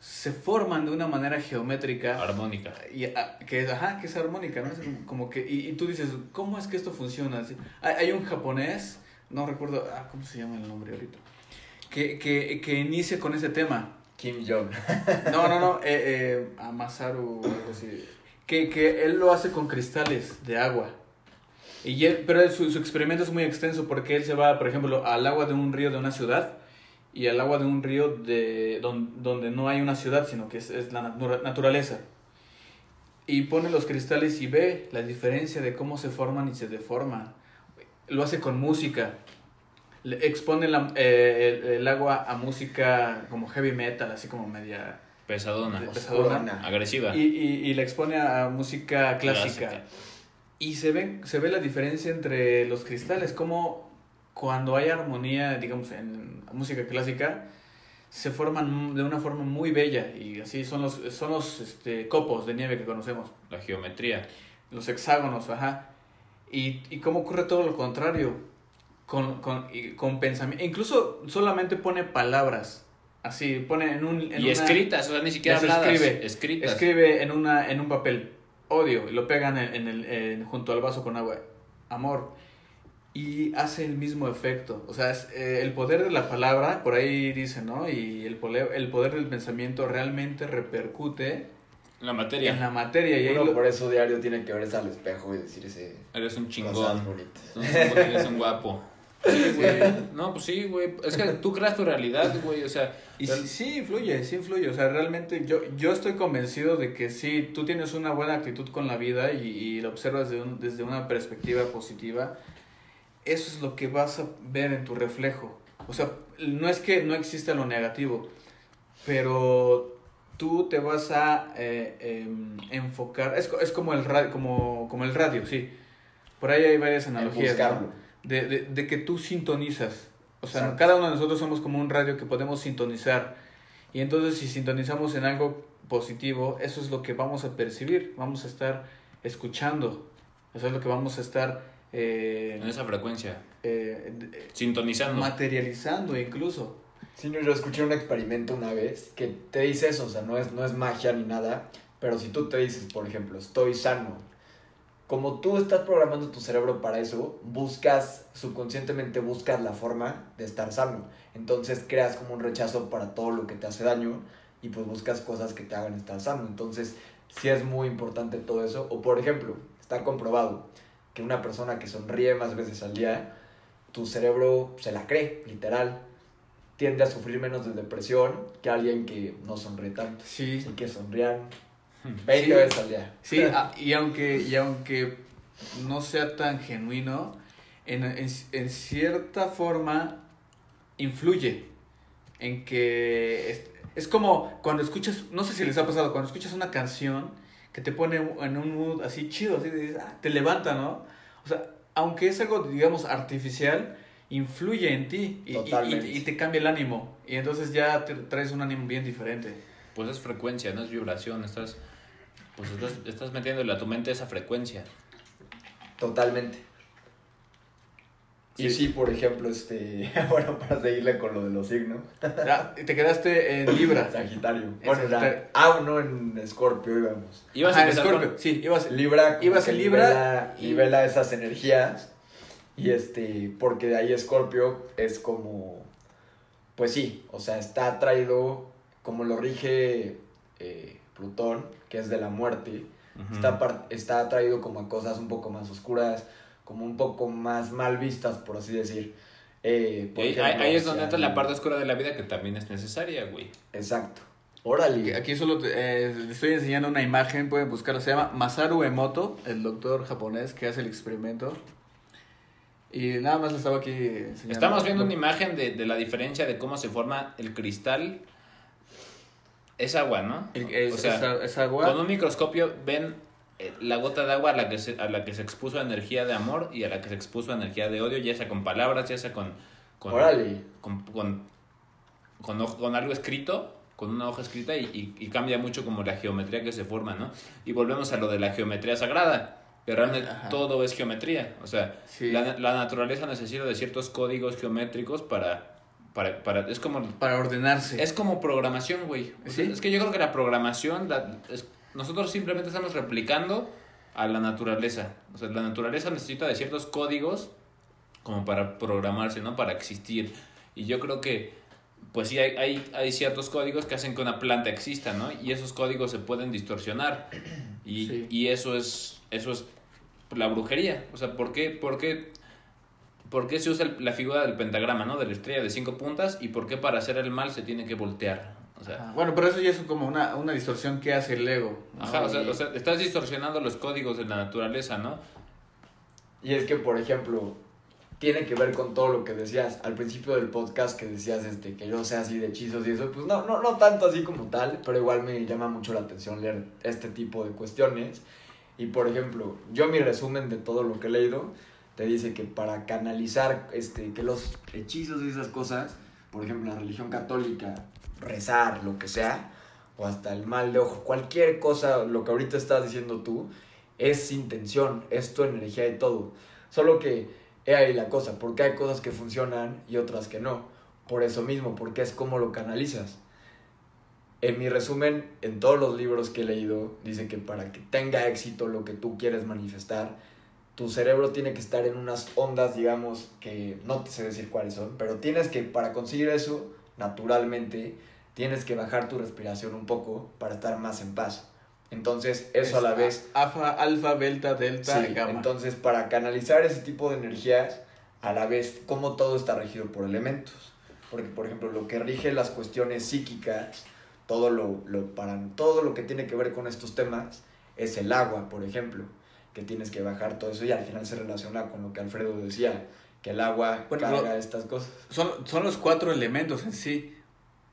se forman de una manera geométrica
Armónica.
y, ah, que es, ajá, que es armónica, ¿no? Es como- como que, y, y tú dices, ¿cómo es que esto funciona? Así, Hay, hay un japonés, no recuerdo, ah, ¿cómo se llama el nombre ahorita? Que, que, que inicia con ese tema.
Kim Jong.
No, no, no, eh, eh, Amasaru algo así. Que, que él lo hace con cristales de agua. Y él, pero él- su, su experimento es muy extenso porque él se va, por ejemplo, al agua de un río de una ciudad y al agua de un río de, don- donde no hay una ciudad, sino que es, es la natura- naturaleza. Y pone los cristales y ve la diferencia de cómo se forman y se deforman. Lo hace con música. Le expone la- eh, el, el agua a música como heavy metal, así como media...
Pesadona.
pesadona.
Agresiva.
Y, y, y la expone a música clásica.
Clásica.
Y se ve, se ve la diferencia entre los cristales, como cuando hay armonía, digamos, en música clásica, se forman de una forma muy bella y así son los, son los este, copos de nieve que conocemos.
La geometría.
Los hexágonos, ajá. Y, y cómo ocurre todo lo contrario, con, con, y con pensamiento. Incluso solamente pone palabras, así, pone en un... En
y
una-
escritas, o sea, ni siquiera habladas.
escribe.
escritas.
Escribe en, una, en un papel odio y lo pegan en, en el, en- junto al vaso con agua. Amor. Y hace el mismo efecto. O sea, es, eh, el poder de la palabra, por ahí dice, ¿no? Y el poder, el poder del pensamiento realmente repercute
La materia.
en la materia. Y ahí
Uno
lo-
por eso diario tiene que verse al espejo y decirse
Eres un chingón.
bonitas.
Eres un- Eres un guapo. Sí, (laughs) güey. No, pues sí, güey. Es que tú creas tu realidad, güey. O sea,
Y sí, sí influye, sí influye. O sea, realmente yo, yo estoy convencido de que sí, tú tienes una buena actitud con la vida y, y la observas de un- desde una perspectiva positiva, eso es lo que vas a ver en tu reflejo. O sea, no es que no exista lo negativo, pero tú te vas a eh, em, enfocar, es, es como, el radio, como, como el radio, sí. Por ahí hay varias
En
analogías. ¿no?
buscarlo.
De, de, de que tú sintonizas. O sea,
Exacto.
cada uno de nosotros somos como un radio que podemos sintonizar. Y entonces si sintonizamos en algo positivo, eso es lo que vamos a percibir. Vamos a estar escuchando. Eso es lo que vamos a estar eh,
en esa frecuencia.
eh, eh,
Sintonizando.
materializando incluso.
Sí, no, yo escuché un experimento una vez que te dice eso, o sea, no es, no es magia ni nada, pero si tú te dices, por ejemplo, estoy sano, como tú estás programando tu cerebro para eso, buscas, subconscientemente buscas la forma de estar sano. Entonces creas como un rechazo para todo lo que te hace daño y pues buscas cosas que te hagan estar sano. Entonces, sí es muy importante todo eso. O por ejemplo, está comprobado que una persona que sonríe más veces al día, tu cerebro se la cree, literal. Tiende a sufrir menos de depresión que alguien que no sonríe tanto.
Sí,
Así que sonrían 20
Sí.
veces al día.
sí ah, y, aunque, y aunque no sea tan genuino, en, en, en cierta forma influye en que es, es como cuando escuchas, no sé si les ha pasado, cuando escuchas una canción que te pone en un mood así chido, así de, ah, te levanta, ¿no? O sea, aunque es algo, digamos, artificial, influye en ti y, y- y te cambia el ánimo. Y entonces ya te traes un ánimo bien diferente.
Pues es frecuencia, no es vibración. Estás, pues estás, estás metiéndole a tu mente esa frecuencia.
Totalmente. Y sí, por ejemplo, este, (laughs) bueno, para seguirle con lo de los signos,
Ah, te quedaste en Libra. (laughs)
Sagitario.
En
Bueno, ya,
Sagitario.
ah, no, en Escorpio íbamos.
Ibas
Ajá,
a empezar
Scorpio.
con-
Sí, ibas
Libra, como
Ibas en Libra
nivela,
y-
nivela esas energías. Y este, porque de ahí Escorpio es como, pues sí, o sea, está atraído, como lo rige eh, Plutón, que es de la muerte,
Ujú.
está, par- está atraído como a cosas un poco más oscuras, como un poco más mal vistas, por así decir. Eh, por
ahí,
ejemplo,
ahí es donde entra la parte oscura de la vida que también es necesaria, güey.
Exacto. Órale.
Aquí solo te- eh, les estoy enseñando una imagen, pueden buscarla. Se llama Masaru Emoto, el doctor japonés que hace el experimento. Y nada más le estaba aquí enseñando.
Estamos viendo una imagen de, de la diferencia de cómo se forma el cristal. Es agua, ¿no?
Es,
o sea,
es- es agua.
con un microscopio ven eh, la gota de agua a la, que se, a la que se expuso energía de amor y a la que se expuso energía de odio, ya sea con palabras, ya sea con... con con, con, con, algo escrito, con una hoja escrita y, y- y cambia mucho como la geometría que se forma, ¿no? Y volvemos a lo de la geometría sagrada, que realmente
Ajá.
todo es geometría, o sea,
Sí.
la, la naturaleza necesita de ciertos códigos geométricos para, para, para es como
Para ordenarse.
es como programación, güey.
Sí.
Es que yo creo que la programación, la- es- nosotros simplemente estamos replicando a la naturaleza. O sea, la naturaleza necesita de ciertos códigos como para programarse, ¿no? Para existir. Y yo creo que, pues sí, hay, hay, hay ciertos códigos que hacen que una planta exista, ¿no? Y esos códigos se pueden distorsionar. Y,
Sí.
y eso es eso es la brujería. O sea, ¿por qué, por qué, por qué se usa el- la figura del pentagrama, ¿no? De la estrella de cinco puntas y por qué para hacer el mal se tiene que voltear. O sea,
Ajá. Bueno, pero eso ya es como una, una distorsión que hace el ego. ¿no?
Ajá, o sea,
Y-
o sea, estás distorsionando los códigos de la naturaleza, ¿no?
Y es que, por ejemplo, tiene que ver con todo lo que decías al principio del podcast que decías este que yo sé así de hechizos y eso, pues no, no, no tanto así como tal, pero igual me llama mucho la atención leer este tipo de cuestiones. Y por ejemplo, yo mi resumen de todo lo que he leído te dice que para canalizar este que los hechizos y esas cosas, por ejemplo, la religión católica rezar, lo que sea, o hasta el mal de ojo, cualquier cosa, lo que ahorita estás diciendo tú, es intención, es tu energía y todo. Solo que he ahí la cosa, porque hay cosas que funcionan y otras que no. Por eso mismo, porque es como lo canalizas. En mi resumen, en todos los libros que he leído, dice que para que tenga éxito lo que tú quieres manifestar, tu cerebro tiene que estar en unas ondas, digamos, que no te sé decir cuáles son, pero tienes que, para conseguir eso, naturalmente, tienes que bajar tu respiración un poco para estar más en paz. Entonces, eso a la vez...
Alfa, alfa, delta, delta,
sí, Entonces, para canalizar ese tipo de energías, a la vez, como todo está regido por elementos. Porque, por ejemplo, lo que rige las cuestiones psíquicas, todo lo, lo, para, todo lo que tiene que ver con estos temas, es el agua, por ejemplo que tienes que bajar todo eso y al final se relaciona con lo que Alfredo decía, que el agua carga estas cosas.
Son, son los cuatro elementos en sí.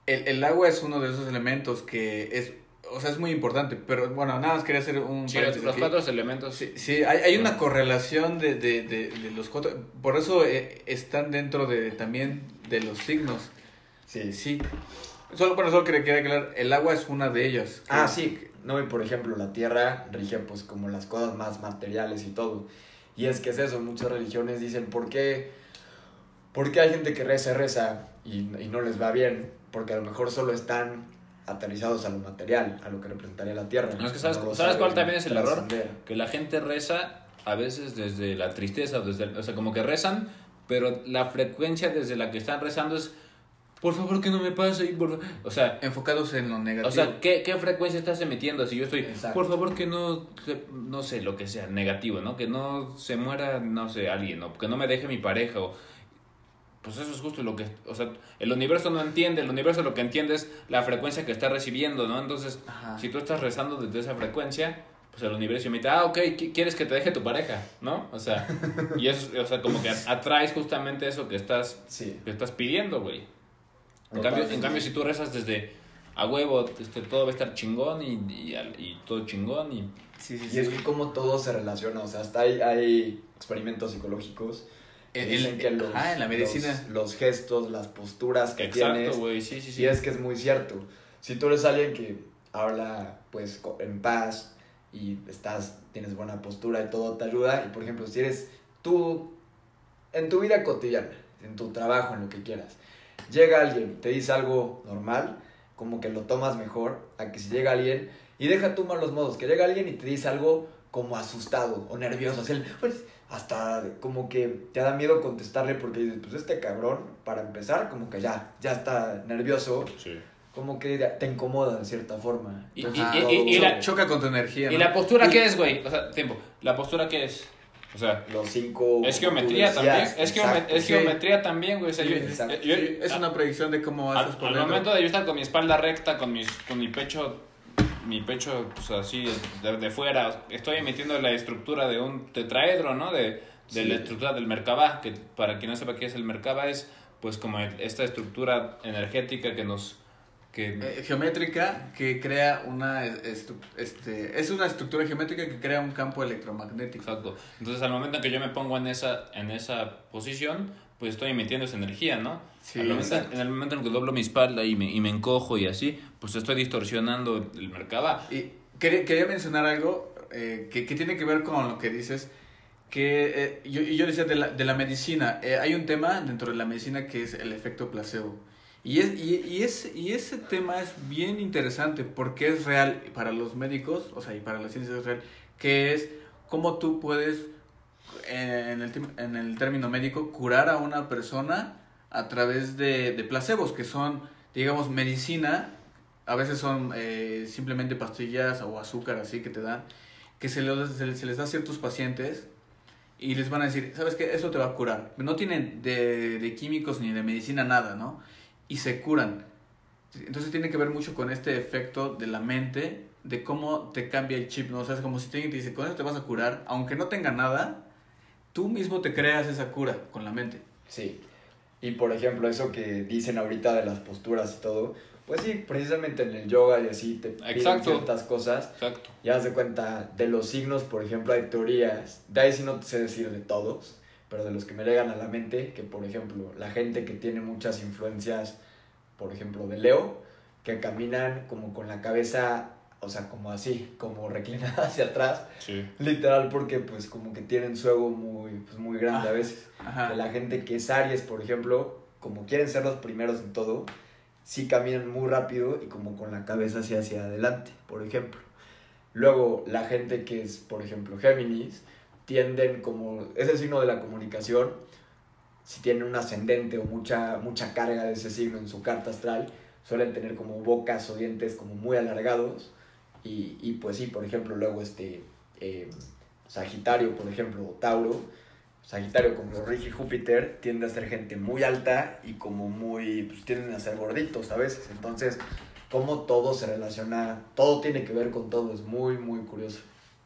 El, el, agua es uno de esos elementos que es, o sea, es muy importante, pero bueno, nada más quería hacer un...
Sí, los, cuatro elementos.
Sí, sí hay, hay, una correlación de, de, de, de, los cuatro, por eso eh, están dentro de también de los signos. Sí. Sí. Solo, bueno, solo quería aclarar, el agua es una de ellas.
Ah, sí, no, y por ejemplo, la tierra rige pues como las cosas más materiales y todo. Y es que es eso, muchas religiones dicen, ¿por qué, ¿por qué hay gente que reza, reza y, y no les va bien? Porque a lo mejor solo están aterrizados a lo material, a lo que representaría la tierra.
No, es que sabes, ¿sabes cuál también es el error? Que la gente reza a veces desde la tristeza, desde, o sea, como que rezan, pero la frecuencia desde la que están rezando es por favor que no me pase. Por... O sea,
enfocados en lo negativo.
O sea, ¿qué, qué frecuencia estás emitiendo? Si yo estoy, por favor que no, no sé, lo que sea, negativo, ¿no? Que no se muera, no sé, alguien, o que no me deje mi pareja, o... Pues eso es justo lo que, o sea, el universo no entiende, el universo lo que entiende es la frecuencia que está recibiendo, ¿no? Entonces, si tú estás rezando desde esa frecuencia, pues el universo emite, ah, ok, quieres que te deje tu pareja, ¿no? O sea, (laughs) y eso, o sea, como que atraes justamente eso que estás, que estás pidiendo, güey. En cambio, en cambio, si tú rezas desde a huevo, este, todo va a estar chingón y, y, y todo chingón y...
Sí, sí, y es que como todo se relaciona, o sea, hasta hay, hay experimentos psicológicos que dicen que los,
en la medicina.
Los, gestos, las posturas que tienes...
güey, sí, sí, sí.
Y es que es muy cierto. Si tú eres alguien que habla, pues, en paz y estás, tienes buena postura y todo te ayuda, y por ejemplo, si eres tú, en tu vida cotidiana, en tu trabajo, en lo que quieras, llega alguien y te dice algo normal, como que lo tomas mejor a que si llega alguien y deja tú malos modos, que llega alguien y te dice algo como asustado o nervioso, así, pues hasta como que te da miedo contestarle porque dices, pues este cabrón, para empezar, como que ya, ya está nervioso. Como que te incomoda de cierta forma.
y, la, choca con tu energía.
¿Y la postura qué es, güey? O sea, tiempo. ¿La postura qué es? O sea,
los cinco.
Es geometría también. Es, es geometría también, güey.
es una predicción de cómo vas
al, al momento de yo estar con mi espalda recta, con, mis, con mi pecho, mi pecho, pues así, de, de fuera, estoy emitiendo la estructura de un tetraedro, ¿no? De, de la estructura del Merkabah, que para quien no sepa qué es el Merkabah, es pues como esta estructura energética que nos que...
Eh, geométrica que crea una este es una estructura geométrica que crea un campo electromagnético.
Exacto. Entonces al momento en que yo me pongo en esa en esa posición pues estoy emitiendo esa energía no sí, en el momento en que doblo mi espalda y me, y me encojo y así pues estoy distorsionando el mercado.
Y quería, quería mencionar algo eh, que, que, tiene que ver con lo que dices que eh, yo, yo decía de la, de la medicina. Hay un tema dentro de la medicina que es el efecto placebo y, es, y, y, es, y ese tema es bien interesante porque es real para los médicos, o sea, y para la ciencia es real, que es cómo tú puedes, en el, en el término médico, curar a una persona a través de, de placebos, que son, digamos, medicina, a veces son eh, simplemente pastillas o azúcar así que te dan, que se, se, se les da a ciertos pacientes y les van a decir, ¿sabes qué? Eso te va a curar. No tienen de, de químicos ni de medicina nada, ¿no? Y se curan. Entonces tiene que ver mucho con este efecto de la mente, de cómo te cambia el chip, ¿no? O sea, es como si te dice, con eso te vas a curar, aunque no tenga nada, tú mismo te creas esa cura con la mente.
Sí. Y por ejemplo, eso que dicen ahorita de las posturas y todo, pues sí, precisamente en el yoga y así te piden ciertas cosas. Exacto. Ya das de cuenta de los signos, por ejemplo, hay teorías, de ahí sí no te sé decir de todos, pero de los que me llegan a la mente, que por ejemplo, la gente que tiene muchas influencias, por ejemplo, de Leo, que caminan como con la cabeza, o sea, como así, como reclinada (laughs) hacia atrás.
Sí.
Literal porque pues como que tienen su ego muy, pues, muy grande a
Ah,
veces.
Ajá.
De la gente que es Aries, por ejemplo, como quieren ser los primeros en todo, sí caminan muy rápido y como con la cabeza hacia, hacia adelante, por ejemplo. Luego, la gente que es, por ejemplo, Géminis, tienden como, es el signo de la comunicación, si tienen un ascendente o mucha, mucha carga de ese signo en su carta astral, suelen tener como bocas o dientes como muy alargados. Y, y pues sí, por ejemplo, luego este eh, Sagitario, por ejemplo, o Tauro, Sagitario como lo rige Júpiter, tiende a ser gente muy alta y como muy, pues tienden a ser gorditos a veces, entonces cómo todo se relaciona, todo tiene que ver con todo, es muy, muy curioso.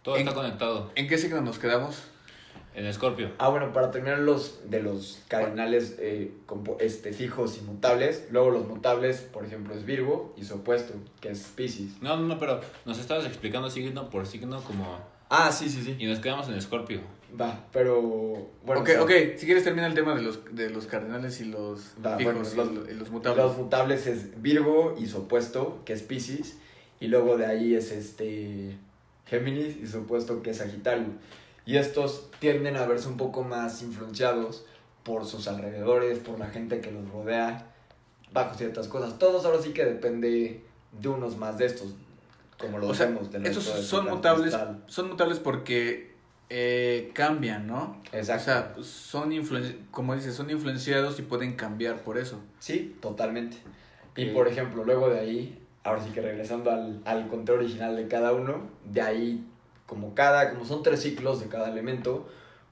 Todo está conectado.
¿En qué signo nos quedamos?
En Escorpio.
Ah, bueno, para terminar los de los cardinales eh, este, fijos y mutables, luego los mutables, por ejemplo, es Virgo y su opuesto, que es Pisces.
No, no, no, pero nos estabas explicando signo por signo como...
Ah, sí, sí, sí.
Y nos quedamos en Escorpio.
Va, pero bueno.
ok,
o sea,
ok, si quieres termina el tema de los, de los cardenales y los
Va,
fijos
bueno,
y
los-
los, y los mutables.
Los mutables es Virgo y su opuesto, que es Pisces, y luego de ahí es este Géminis y su opuesto, que es Sagitario. Y estos tienden a verse un poco más influenciados por sus alrededores, por la gente que los rodea, bajo ciertas cosas. Todos ahora sí que depende de unos más de estos, como lo del
estos son mutables, son mutables porque eh, cambian, ¿no?
Exacto.
O sea, son como dices, son influenciados y pueden cambiar por eso.
Sí, totalmente. Y
Ok.
por ejemplo, luego de ahí, ahora sí que regresando al, al conteo original de cada uno, de ahí, como cada, como son tres ciclos de cada elemento,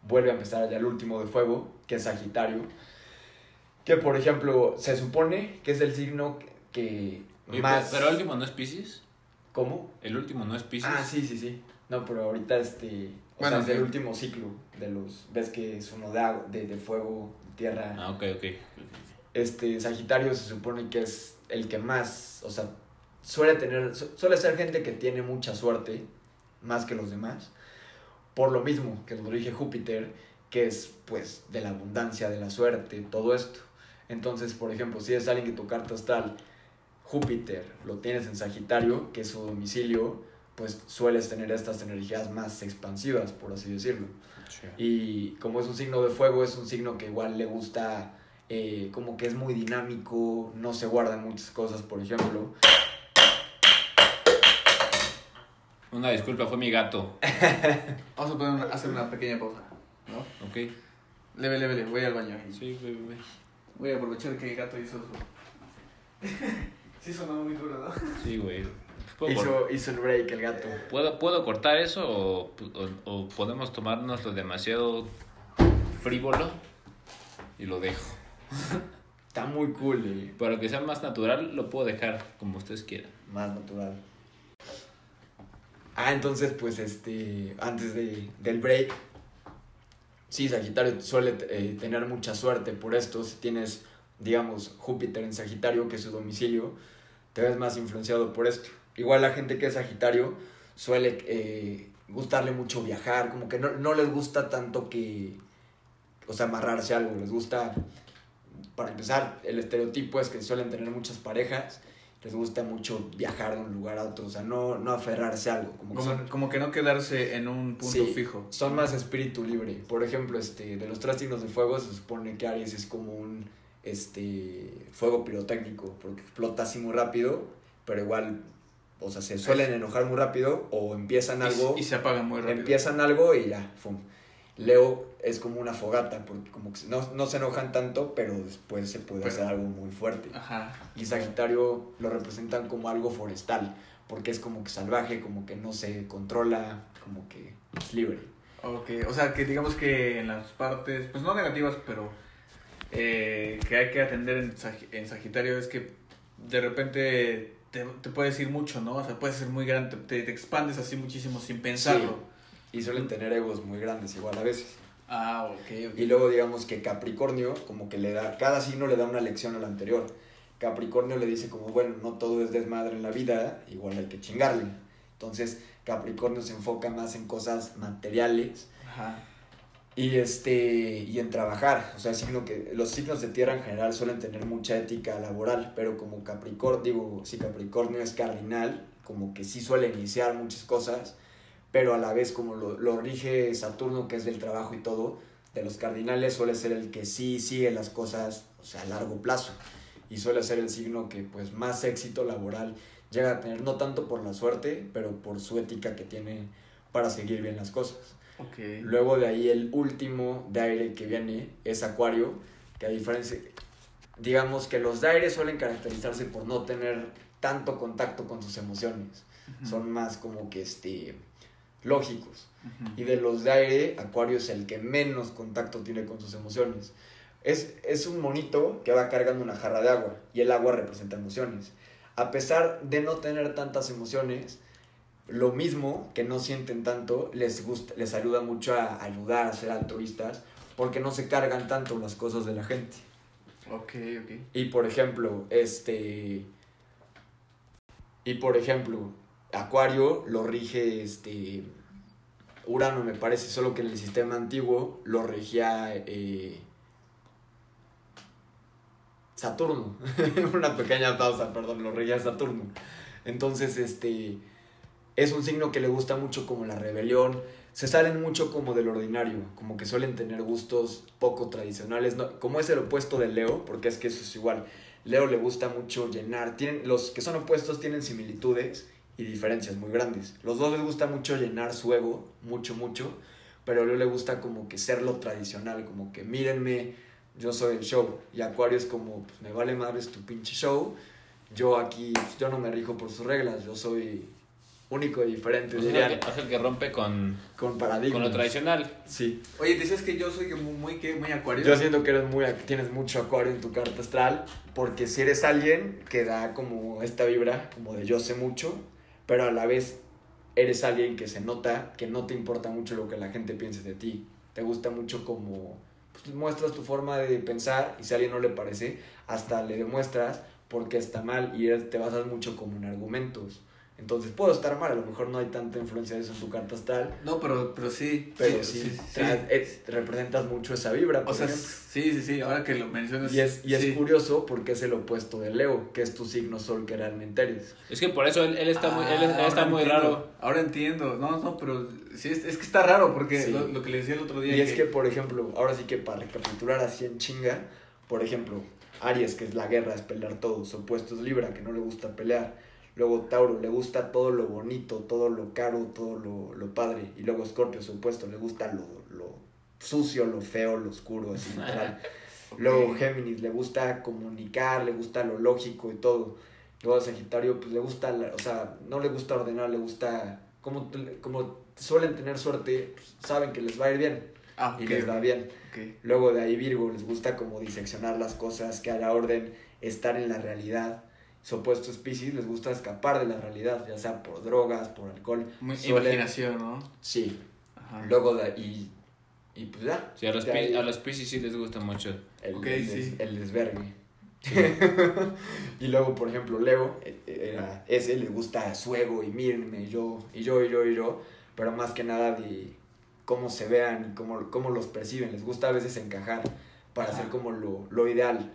vuelve a empezar ya el último de fuego, que es Sagitario. Que por ejemplo, se supone que es el signo que
Oye,
más.
Pero el último no es Pisces.
¿Cómo?
El último no es Pisces.
Ah, sí, sí, sí. No, pero ahorita este. O
Bueno,
sea, es el
sí.
último ciclo de los. ¿Ves que es uno de, agua- de, de fuego, tierra?
Ah, ok, ok.
este Sagitario se supone que es el que más, o sea, suele tener, su- suele ser gente que tiene mucha suerte, más que los demás, por lo mismo que lo rige Júpiter, que es pues de la abundancia, de la suerte, todo esto. Entonces, por ejemplo, si es alguien que tu carta astral, Júpiter, lo tienes en Sagitario, que es su domicilio, pues sueles tener estas energías más expansivas, por así decirlo.
Sí.
Y como es un signo de fuego, es un signo que igual le gusta, eh, como que es muy dinámico, no se guardan muchas cosas, por ejemplo.
Una disculpa, fue mi gato. (laughs)
Vamos a poner una- hacer una pequeña pausa, ¿no?
Ok.
Leve, leve, leve, voy al baño. y
Sí, güey, güey.
Voy a aprovechar que el gato hizo su... (laughs) sí sonó muy duro, ¿no?
Sí, güey. ¿Puedo, cor-
Hizo, hizo el break el gato.
¿puedo, puedo cortar eso o, o, o podemos tomárnoslo demasiado frívolo y lo dejo? (laughs)
Está muy cool y
Para que sea más natural, lo puedo dejar como ustedes quieran.
más natural. Ah, entonces, pues, este, antes de, del break, sí, Sagitario suele eh, tener mucha suerte por esto. Si tienes, digamos, Júpiter en Sagitario, que es su domicilio, te ves más influenciado por esto. Igual la gente que es Sagitario suele eh, gustarle mucho viajar, como que no, no les gusta tanto que, o sea, amarrarse a algo, les gusta, para empezar, el estereotipo es que suelen tener muchas parejas, les gusta mucho viajar de un lugar a otro, o sea, no, no aferrarse a algo, como que
Como,
son,
como que no quedarse en un punto
Sí.
fijo.
son más espíritu libre. Por ejemplo, este, de los tres signos de fuego se supone que Aries es como un este, fuego pirotécnico, porque explota así muy rápido, pero igual, o sea, se suelen enojar muy rápido o empiezan algo,
Y, se apaga muy rápido.
empiezan algo y ya, fum. Leo es como una fogata, porque como que no, no se enojan tanto, pero después se puede
Pero-
hacer algo muy fuerte.
Ajá.
Y Sagitario lo representan como algo forestal, porque es como que salvaje, como que no se controla, como que es libre.
Ok, o sea que digamos que en las partes, pues no negativas, pero eh, que hay que atender en, Sag- en Sagitario es que de repente te, te puedes ir mucho, ¿no? O sea, puedes ser muy grande, te, te expandes así muchísimo sin pensarlo.
Y suelen tener egos muy grandes igual a veces.
Ah, ok, ok.
Y luego digamos que Capricornio como que le da, cada signo le da una lección al anterior. Capricornio le dice como, bueno, no todo es desmadre en la vida, igual hay que chingarle. Entonces Capricornio se enfoca más en cosas materiales
Ajá.
Y este y en trabajar, o sea, signo que los signos de tierra en general suelen tener mucha ética laboral, pero como Capricornio, digo, si Capricornio es cardinal, como que sí suele iniciar muchas cosas, pero a la vez como lo, lo rige Saturno, que es del trabajo y todo, de los cardinales suele ser el que sí sigue las cosas, o sea, a largo plazo, y suele ser el signo que pues más éxito laboral llega a tener, no tanto por la suerte, pero por su ética que tiene para seguir bien las cosas.
Ok.
Luego de ahí el último de aire que viene es Acuario, que a diferencia, digamos que los de aire suelen caracterizarse por no tener tanto contacto con sus emociones,
Ujú.
son más como que este lógicos. Y de los de aire, Acuario es el que menos contacto tiene con sus emociones. Es, es un monito que va cargando una jarra de agua y el agua representa emociones. A pesar de no tener tantas emociones, lo mismo que no sienten tanto, les, gusta, les ayuda mucho a ayudar a ser altruistas porque no se cargan tanto las cosas de la gente.
Ok, ok.
Y por ejemplo, este. Y por ejemplo, Acuario lo rige este. Urano, me parece, solo que en el sistema antiguo lo regía eh, Saturno. (laughs) Una pequeña pausa, perdón, lo regía Saturno. Entonces, este. Es un signo que le gusta mucho como la rebelión. Se salen mucho como del ordinario, como que suelen tener gustos poco tradicionales. No, como es el opuesto de Leo, porque es que eso es igual. Leo le gusta mucho llenar. Tienen, los que son opuestos tienen similitudes y diferencias muy grandes. Los dos les gusta mucho llenar su ego, mucho, mucho. Pero a Leo le gusta como que ser lo tradicional, como que mírenme, yo soy el show. Y Acuario es como, pues me vale madres tu pinche show. Yo aquí, pues, yo no me rijo por sus reglas, yo soy único y diferente,
Pues es,
dirían,
el que, es el que rompe con,
con paradigmas.
con lo tradicional.
Sí.
Oye, decías que yo soy muy, muy, ¿qué? muy acuario.
Yo siento que eres muy, tienes mucho acuario en tu carta astral, porque si eres alguien que da como esta vibra, como de yo sé mucho, pero a la vez eres alguien que se nota que no te importa mucho lo que la gente piense de ti. Te gusta mucho como pues, muestras tu forma de pensar y si a alguien no le parece, hasta le demuestras por qué está mal y te basas mucho como en argumentos. Entonces puedo estar mal, a lo mejor no hay tanta influencia de eso en tu carta astral,
No, pero, pero sí.
pero sí, es- representas mucho esa vibra.
O
por
sea,
ejemplo.
sí, sí, sí. Ahora que lo mencionas.
Y es, y es
sí.
curioso porque es el opuesto de Leo, que es tu signo sol que realmente eres.
Es que por eso él, él está muy, él,
Ah,
él está
ahora
muy
entiendo.
raro.
Ahora entiendo. No, no, pero sí, es, es que está raro porque
Sí.
lo, lo que le decía el otro día.
Y es que, por ejemplo, ahora sí que para recapitular así en chinga, por ejemplo, Aries, que es la guerra, es pelear todo. Su opuesto es Libra, que no le gusta pelear. Luego Tauro, le gusta todo lo bonito, todo lo caro, todo lo, lo padre. Y luego Scorpio, su opuesto, le gusta lo, lo sucio, lo feo, lo oscuro, así (laughs) literal. Luego Géminis, le gusta comunicar, le gusta lo lógico y todo. Luego Sagitario, pues le gusta, la- o sea, no le gusta ordenar, le gusta, como, como suelen tener suerte, pues, saben que les va a ir bien
Ah,
y les va bien. Luego de ahí Virgo, les gusta como diseccionar las cosas, que haya orden, estar en la realidad. Su opuesto es Pisces, les gusta escapar de la realidad, ya sea por drogas, por alcohol.
Muy
Suelen-
imaginación, ¿no?
Sí.
Ajá.
Luego de ahí, y pues ya.
Sí, a los,
ahí
a los Pisces sí les gusta mucho.
el,
Ok,
el,
sí.
el desvergue. (laughs) y luego, por ejemplo, Leo, eh, era, ese le gusta su ego y mírenme, yo, y yo, y yo, y yo, pero más que nada de cómo se vean y cómo, cómo los perciben. Les gusta a veces encajar para
Ajá.
hacer como lo, lo ideal.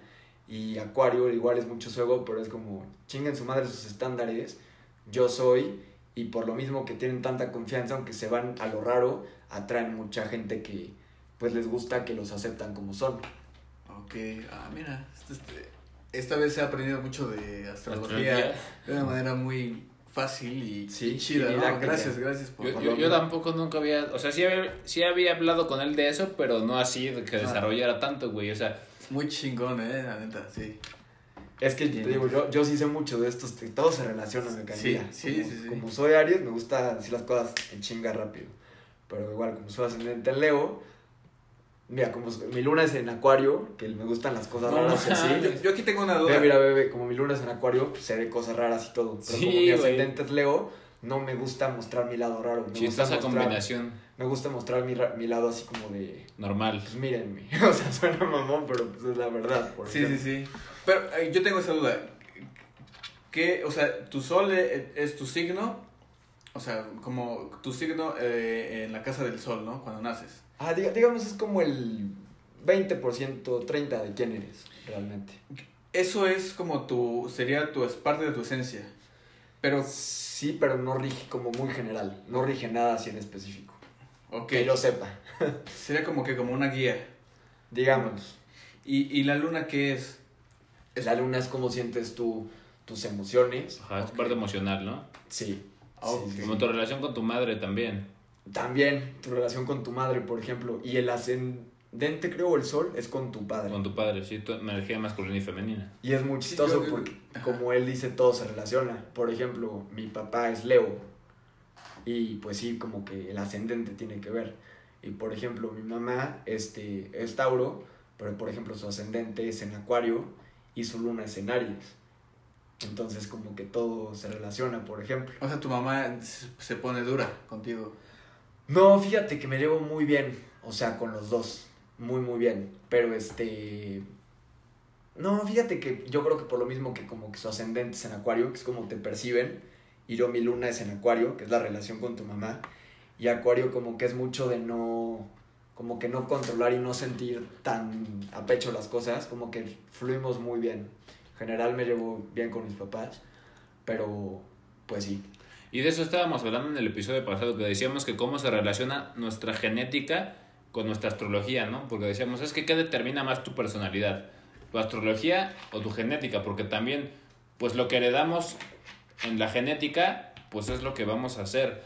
Y Acuario igual es mucho su ego, pero es como chinguen su madre sus estándares, yo soy, y por lo mismo que tienen tanta confianza, aunque se van a lo raro, atraen mucha gente que pues les gusta que los aceptan como son.
Ok, ah, mira, este- este- esta vez he aprendido mucho de astrología de una manera muy fácil y
Sí,
chida.
y
¿no? Gracias, gracias por
Yo,
Por
yo, yo tampoco nunca había, o sea, sí había, sí había hablado con él de eso, pero no así de que
Ah.
desarrollara tanto, güey. O sea,
Muy chingón, eh, la neta, sí.
Es que
Bien.
te digo, yo, yo sí sé mucho de estos, que todo se relaciona, me
Sí,
caería.
sí,
como,
sí, sí.
Como soy Aries, me gusta decir las cosas en chinga rápido. Pero igual, como soy ascendente en Leo, mira, como mi luna es en Acuario, que me gustan las cosas
No
raras y así. (laughs)
Yo, yo aquí tengo una duda.
Mira, mira, bebé, como mi luna es en Acuario, pues, sé de cosas raras y todo. Pero
Sí,
como mi ascendente es Leo, no me gusta mostrar mi lado raro. Me gusta mostrar,
combinación
Me gusta mostrar mi, ra- mi lado así como de,
normal.
pues mírenme. (laughs) O sea, suena mamón, pero pues es la verdad. Por
Sí, sí,
ejemplo.
sí. Pero eh, yo tengo esa duda. ¿Qué, o sea, tu sol e- es, tu signo O sea, como tu signo eh, en la casa del sol, ¿no? Cuando naces.
Ah, diga- digamos, es como el 20%, 30% de quién eres realmente.
Eso es como tu, sería tu, es parte de tu esencia. Pero,
Sí, pero no rige como muy general. No rige nada así en específico.
Ok,
Que yo sepa.
sería como que como una guía.
Digamos,
¿Y, y la luna qué es?
la luna es como sientes tú tus emociones.
Ajá, es
Ok.
parte emocional, ¿no?
Sí.
Ah,
sí,
Como tu relación con tu madre también.
También tu relación con tu madre, por ejemplo. Y el ascendente, creo, o el sol, es con tu padre.
Con tu padre, sí, tu energía masculina y femenina.
Y es muy
Sí,
chistoso
yo-
porque,
ajá.
como él dice, todo se relaciona. Por ejemplo, mi papá es Leo. Y pues sí, como que el ascendente tiene que ver. Y por ejemplo, mi mamá este, es Tauro, pero por ejemplo su ascendente es en Acuario y su luna es en Aries. Entonces como que todo se relaciona, por ejemplo.
O sea, tu mamá se se pone dura contigo.
No, fíjate que me llevo muy bien, o sea, con los dos, muy, muy bien, pero este... No, fíjate que yo creo que por lo mismo que como que su ascendente es en Acuario, que es como te perciben, y yo mi luna es en Acuario, que es la relación con tu mamá, y Acuario como que es mucho de no, como que no controlar y no sentir tan a pecho las cosas, como que fluimos muy bien. En general me llevo bien con mis papás, pero pues sí,
Y de eso estábamos hablando en el episodio pasado, que decíamos que cómo se relaciona nuestra genética con nuestra astrología, ¿no? Porque decíamos, es que ¿qué determina más tu personalidad? ¿Tu astrología o tu genética? Porque también, pues lo que heredamos en la genética, pues es lo que vamos a hacer.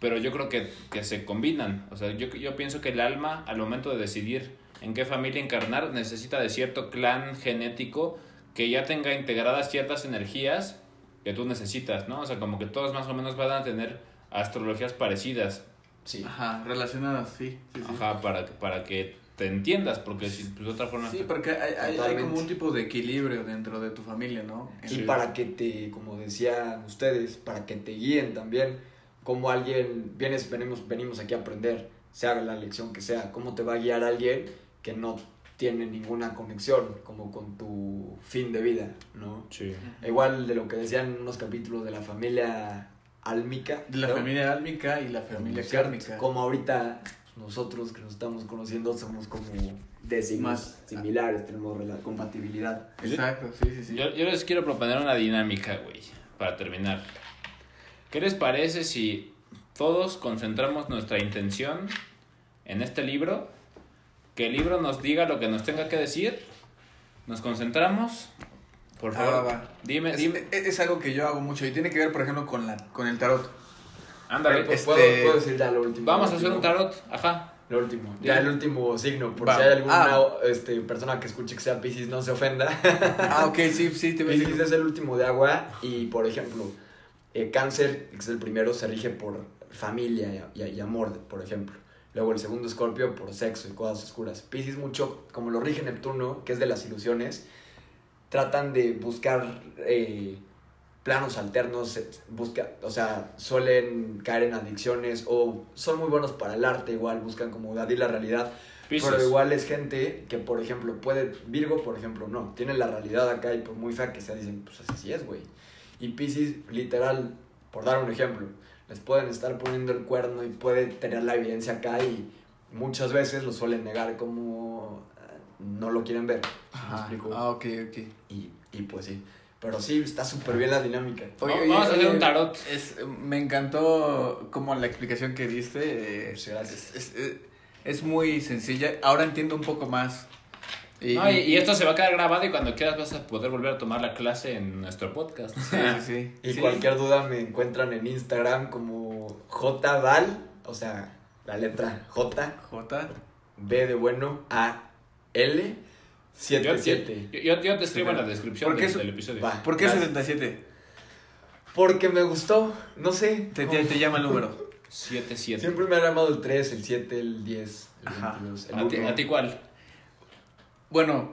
Pero yo creo que, que se combinan. O sea, yo, yo pienso que el alma, al momento de decidir en qué familia encarnar, necesita de cierto clan genético que ya tenga integradas ciertas energías que tú necesitas, ¿no? O sea, como que todos más o menos van a tener astrologías parecidas,
sí.
Ajá, relacionadas, sí. sí, sí.
ajá, para, para que te entiendas, porque si pues, de otra forma...
Sí, porque hay, hay, como un tipo de equilibrio dentro de tu familia, ¿no?
Y para que te, como decían ustedes, para que te guíen también, como alguien, vienes, venimos, venimos aquí a aprender, sea la lección que sea, cómo te va a guiar alguien que no tiene ninguna conexión como con tu fin de vida, ¿no?
Sí.
Igual de lo que decían en unos capítulos de la familia álmica.
De la
¿no?
familia álmica y la familia
Cierto,
kármica.
Como ahorita nosotros que nos estamos conociendo somos como de signos
Más-
similares, tenemos compatibilidad.
Exacto, sí, sí, sí.
Yo, yo les quiero proponer una dinámica, güey, para terminar. ¿Qué les parece si todos concentramos nuestra intención en este libro? Que el libro nos diga lo que nos tenga que decir. Nos concentramos. Por
Ah,
favor,
va, va.
dime,
Es,
dime.
es- es algo que yo hago mucho y tiene que ver, por ejemplo, con, la, con el tarot.
Ándale,
Pero, pues,
este-
¿puedo, puedo decir ya lo último.
vamos a hacer un tarot. Ajá.
Lo último. Ya el último signo. Por
Va.
si hay alguna
Ah.
este, persona que escuche que sea Pisces, no se ofenda.
Ah, ok, sí, sí, te
Pisces es el último de agua. Y por ejemplo, eh, Cáncer, que es el primero, se rige por familia y, y- y amor, por ejemplo. Luego el segundo Escorpio por sexo y cosas oscuras. Pisces mucho, como lo rige Neptuno, que es de las ilusiones, tratan de buscar eh, planos alternos, busca, o sea, suelen caer en adicciones o son muy buenos para el arte, igual buscan como evadir la realidad.
Piscis.
Pero igual es gente que, por ejemplo, puede, Virgo, por ejemplo, no, tiene la realidad acá y por muy fea que sea, dicen, pues así es, güey. Y Pisces, literal, por dar un ejemplo, les pueden estar poniendo el cuerno y puede tener la evidencia acá y muchas veces lo suelen negar como eh, no lo quieren ver. ¿sí me
Ajá.
explico?
Ah, ok, ok.
Y, y pues sí. Pero sí, está súper bien la dinámica.
Oye,
Vamos a hacer un tarot.
Es, me encantó como la explicación que diste. eh,
Muchas gracias.
Es, es- es muy sencilla. Ahora entiendo un poco más. Y,
No, y, y esto se va a quedar grabado y cuando quieras vas a poder volver a tomar la clase en nuestro podcast.
Sí, sí, sí.
Y
Sí.
cualquier duda me encuentran en Instagram como JDal, o sea, la letra J,
J.
B de bueno, A, L,
Yo,
77.
yo, yo- yo te escribo en la descripción
Porque
del,
eso-
del episodio.
Va.
¿Por qué
Gracias.
77?
Porque me gustó, no sé.
Te, te, te llama el número. (laughs)
7, 7.
Siempre me ha llamado el 3, el 7, el 10, el
Ajá.
22, el
¿A ti,
1.
¿A ti cuál?
Bueno,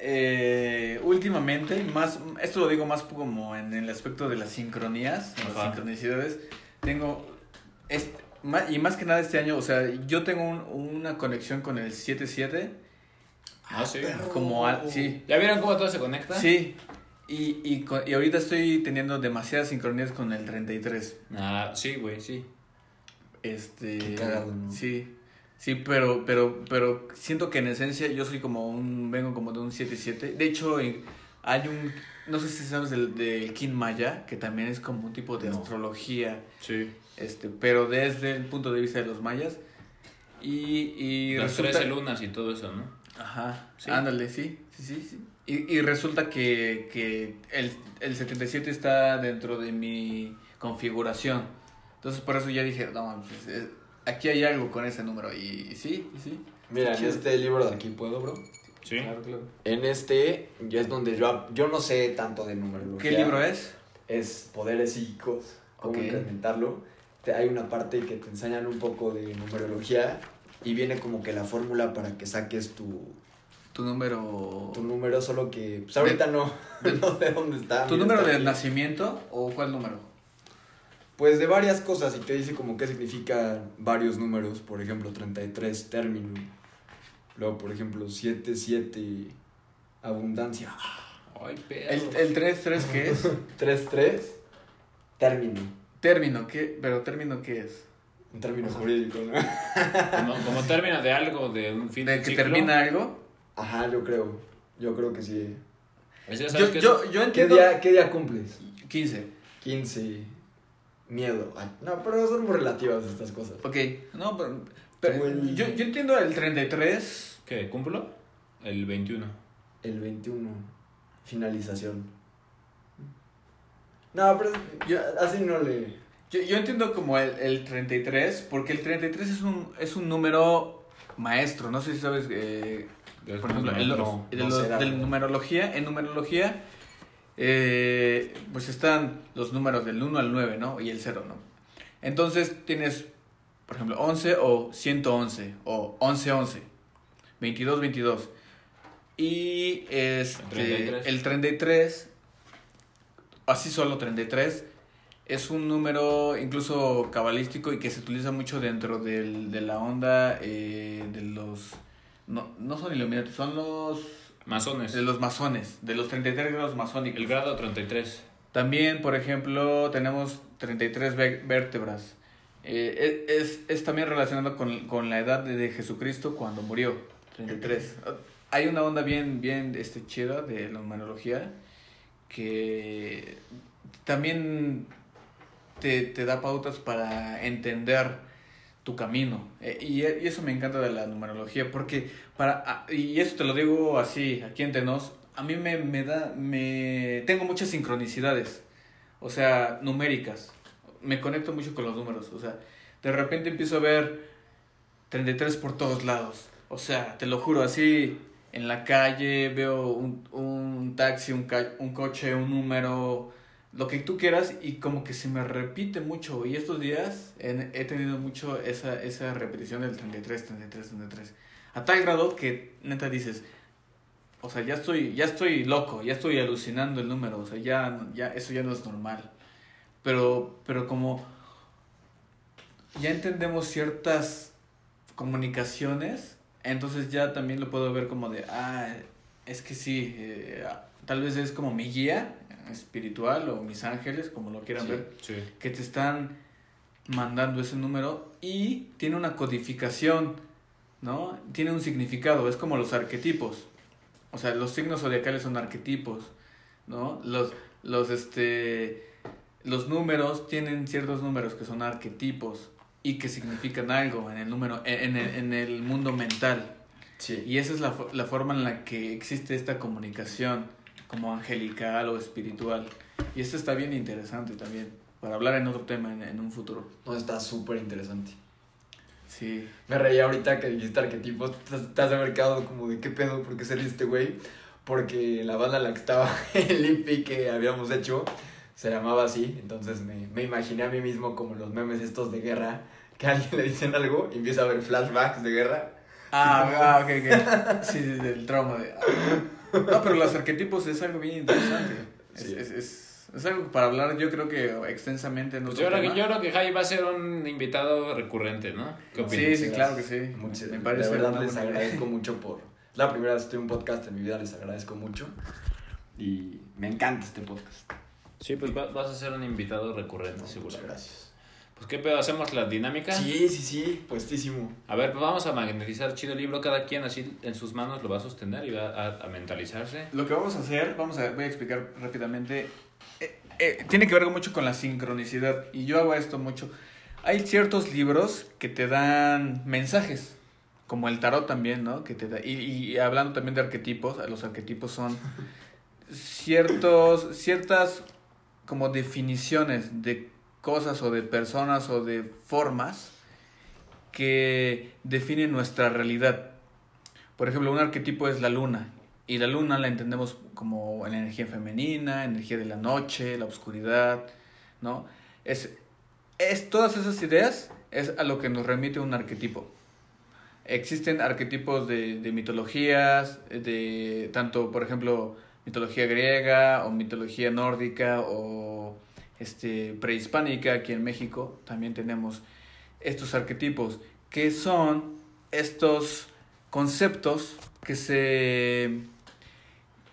eh, últimamente, más, esto lo digo más como en el aspecto de las sincronías, las
Ajá.
sincronicidades. Tengo, este, y más que nada este año, o sea, yo tengo un- una conexión con el 77,
Ah, sí.
como al, sí,
¿Ya vieron cómo todo se conecta?
sí, Y, y, y ahorita estoy teniendo demasiadas sincronías con el 33.
Ah, sí, güey, sí.
Este.
Qué cagado, ¿no?
Sí. Sí, pero, pero, pero siento que en esencia yo soy como un. Vengo como de un 7-7. De hecho, hay un. No sé si sabes del, del Kin Maya, que también es como un tipo de
No.
astrología.
Sí.
Este, pero desde el punto de vista de los mayas. Y, y
Las
resulta-
13 lunas y todo eso, ¿no?
Ajá,
Sí.
ándale, sí, sí, sí, sí. Y, y resulta que, que el, el 77 está dentro de mi configuración. Entonces por eso ya dije, no, pues, eh, aquí hay algo con ese número. Y, y sí, y sí.
Mira, en este libro de aquí puedo, bro.
Sí.
Claro, claro.
En este ya es donde yo, yo no sé tanto de numerología.
¿Qué libro es?
Es Poderes Psíquicos, cómo
Ok.
incrementarlo. Te- hay una parte que te enseñan un poco de numerología y viene como que la fórmula para que saques tu,
Tu número...
tu número, solo que pues ahorita no, (laughs) no sé dónde está.
¿Tu número
está
de
aquí.
nacimiento o cuál número?
Pues de varias cosas y te dice como qué significan varios números, por ejemplo 33 término, luego por ejemplo 7, 7 abundancia,
Ay, pedo.
¿El, el 3-3 qué es? (laughs)
3, 3 término,
término, ¿qué? ¿Pero término qué es?
Un término jurídico, ¿no?
Como, como término de algo, de un fin
¿De
de
que
ciclo.
termina algo?
Ajá, yo creo, yo creo que sí.
¿sabes
Yo,
qué es?
yo, yo
¿Qué
entiendo...
día, ¿Qué día cumples?
15.
15, miedo. Ay, no, pero son muy relativas estas cosas.
Ok, no, pero, pero
el-
yo, yo entiendo el 33.
¿Qué? ¿Cumplo? El 21.
El 21, finalización. No, pero
Yo-
así no le...
Yo, yo entiendo como el, el 33, porque el 33 es un, es un número maestro. No sé si sabes, eh, por ejemplo, el-
no,
de,
no
de numerología. En numerología, eh, pues están los números del 1 al 9, ¿no? Y el 0, ¿no? Entonces tienes, por ejemplo, 11 o 111 o 1111, 22, 22. Y este,
33.
el 33, así solo 33, es un número incluso cabalístico y que se utiliza mucho dentro del, de la onda eh, de los... No, no son iluminados, son los...
Masones.
De los masones, de los 33 grados masónicos.
El grado 33.
También, por ejemplo, tenemos 33 vé- vértebras. Eh, e- es, es también relacionado con, con la edad de, de Jesucristo cuando murió, 33. Hay una onda bien, bien este, chida de la numerología que también te, te da pautas para entender tu camino. Eh, y, y eso me encanta de la numerología, porque para, y eso te lo digo así, aquí entre nos, a mí me, me da, me, tengo muchas sincronicidades, o sea, numéricas. Me conecto mucho con los números, o sea, de repente empiezo a ver 33 por todos lados. O sea, te lo juro, así en la calle veo un, un taxi, un, un coche, un número, lo que tú quieras y como que se me repite mucho. Y estos días he tenido mucho esa, esa repetición del 33, 33, 33. A tal grado que neta dices, o sea, ya estoy, ya estoy loco, ya estoy alucinando el número, o sea, ya, ya eso ya no es normal. Pero, pero como ya entendemos ciertas comunicaciones, entonces ya también lo puedo ver como de, ah, es que sí, eh, tal vez es como mi guía espiritual o mis ángeles, como lo quieran
Sí.
ver,
Sí.
que te están mandando ese número y tiene una codificación, ¿no? Tiene un significado, es como los arquetipos. O sea, los signos zodiacales son arquetipos, ¿no? Los, los, este, los números tienen ciertos números que son arquetipos y que significan algo en el número, en, el, en el mundo mental.
Sí.
Y esa es la, la forma en la que existe esta comunicación como angelical o espiritual. Y esto está bien interesante también, para hablar en otro tema en, en un futuro.
No, está súper interesante.
Sí.
Me reía ahorita que dijiste arquetipos. Has de haber quedado como de qué pedo, ¿por qué ríe este güey? Porque la banda en la que estaba (laughs) el IP que habíamos hecho se llamaba así. Entonces me, me imaginé a mí mismo como los memes estos de guerra. Que a alguien le dicen algo y empieza a ver flashbacks de guerra.
Ah, ah, ok, ok. Sí, sí, del trauma de... ah. No, pero los arquetipos es algo bien interesante. (laughs) Es,
Sí.
es, es, es algo para hablar, yo creo que extensamente en
Pues yo, creo que, yo creo que Jai va a ser un invitado recurrente, ¿no? ¿Qué opinas?
Sí, sí, claro que sí.
Muchas-
Me parece
de verdad les agradezco mucho por... Es la primera vez que estoy en un podcast en mi vida, les agradezco mucho. Y me encanta este podcast.
Sí, pues va- vas a ser un invitado recurrente,
Muchas
seguro.
gracias.
Pues qué pedo, hacemos la dinámica.
Sí, sí, sí, puestísimo.
A ver, pues vamos a magnetizar chido el libro, cada quien así en sus manos lo va a sostener y va a, a mentalizarse.
Lo que vamos a hacer, vamos a, voy a explicar rápidamente, eh, eh, tiene que ver mucho con la sincronicidad y yo hago esto mucho. Hay ciertos libros que te dan mensajes, como el tarot también, ¿no? Que te da, y, y hablando también de arquetipos, los arquetipos son (laughs) ciertos, ciertas como definiciones de cosas o de personas o de formas que definen nuestra realidad. Por ejemplo, un arquetipo es la luna. Y la luna la entendemos como la energía femenina, energía de la noche, la oscuridad, ¿no? Es, es todas esas ideas es a lo que nos remite un arquetipo. Existen arquetipos de, de mitologías, de tanto, por ejemplo, mitología griega o mitología nórdica o este, prehispánica aquí en México. También tenemos estos arquetipos que son estos conceptos que se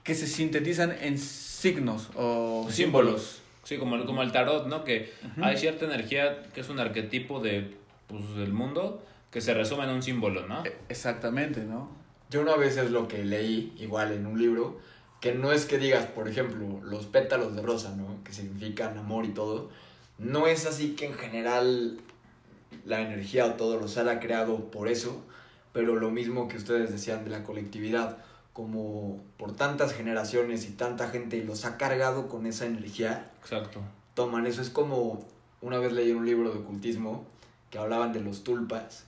que se sintetizan en signos o símbolos.
Sí, como, el- como el tarot, ¿no? Que hay cierta energía que es un arquetipo de, pues, del mundo que se resume en un símbolo, ¿no?
E- Exactamente, ¿no?
Yo una vez es lo que leí, igual en un libro, que no es que digas, por ejemplo, los pétalos de rosa, ¿no? Que significan amor y todo. No es así que en general la energía o todo lo sale creado por eso, pero lo mismo que ustedes decían de la colectividad, como por tantas generaciones y tanta gente los ha cargado con esa energía,
Exacto.
toman eso. Es como una vez leí un libro de ocultismo que hablaban de los tulpas,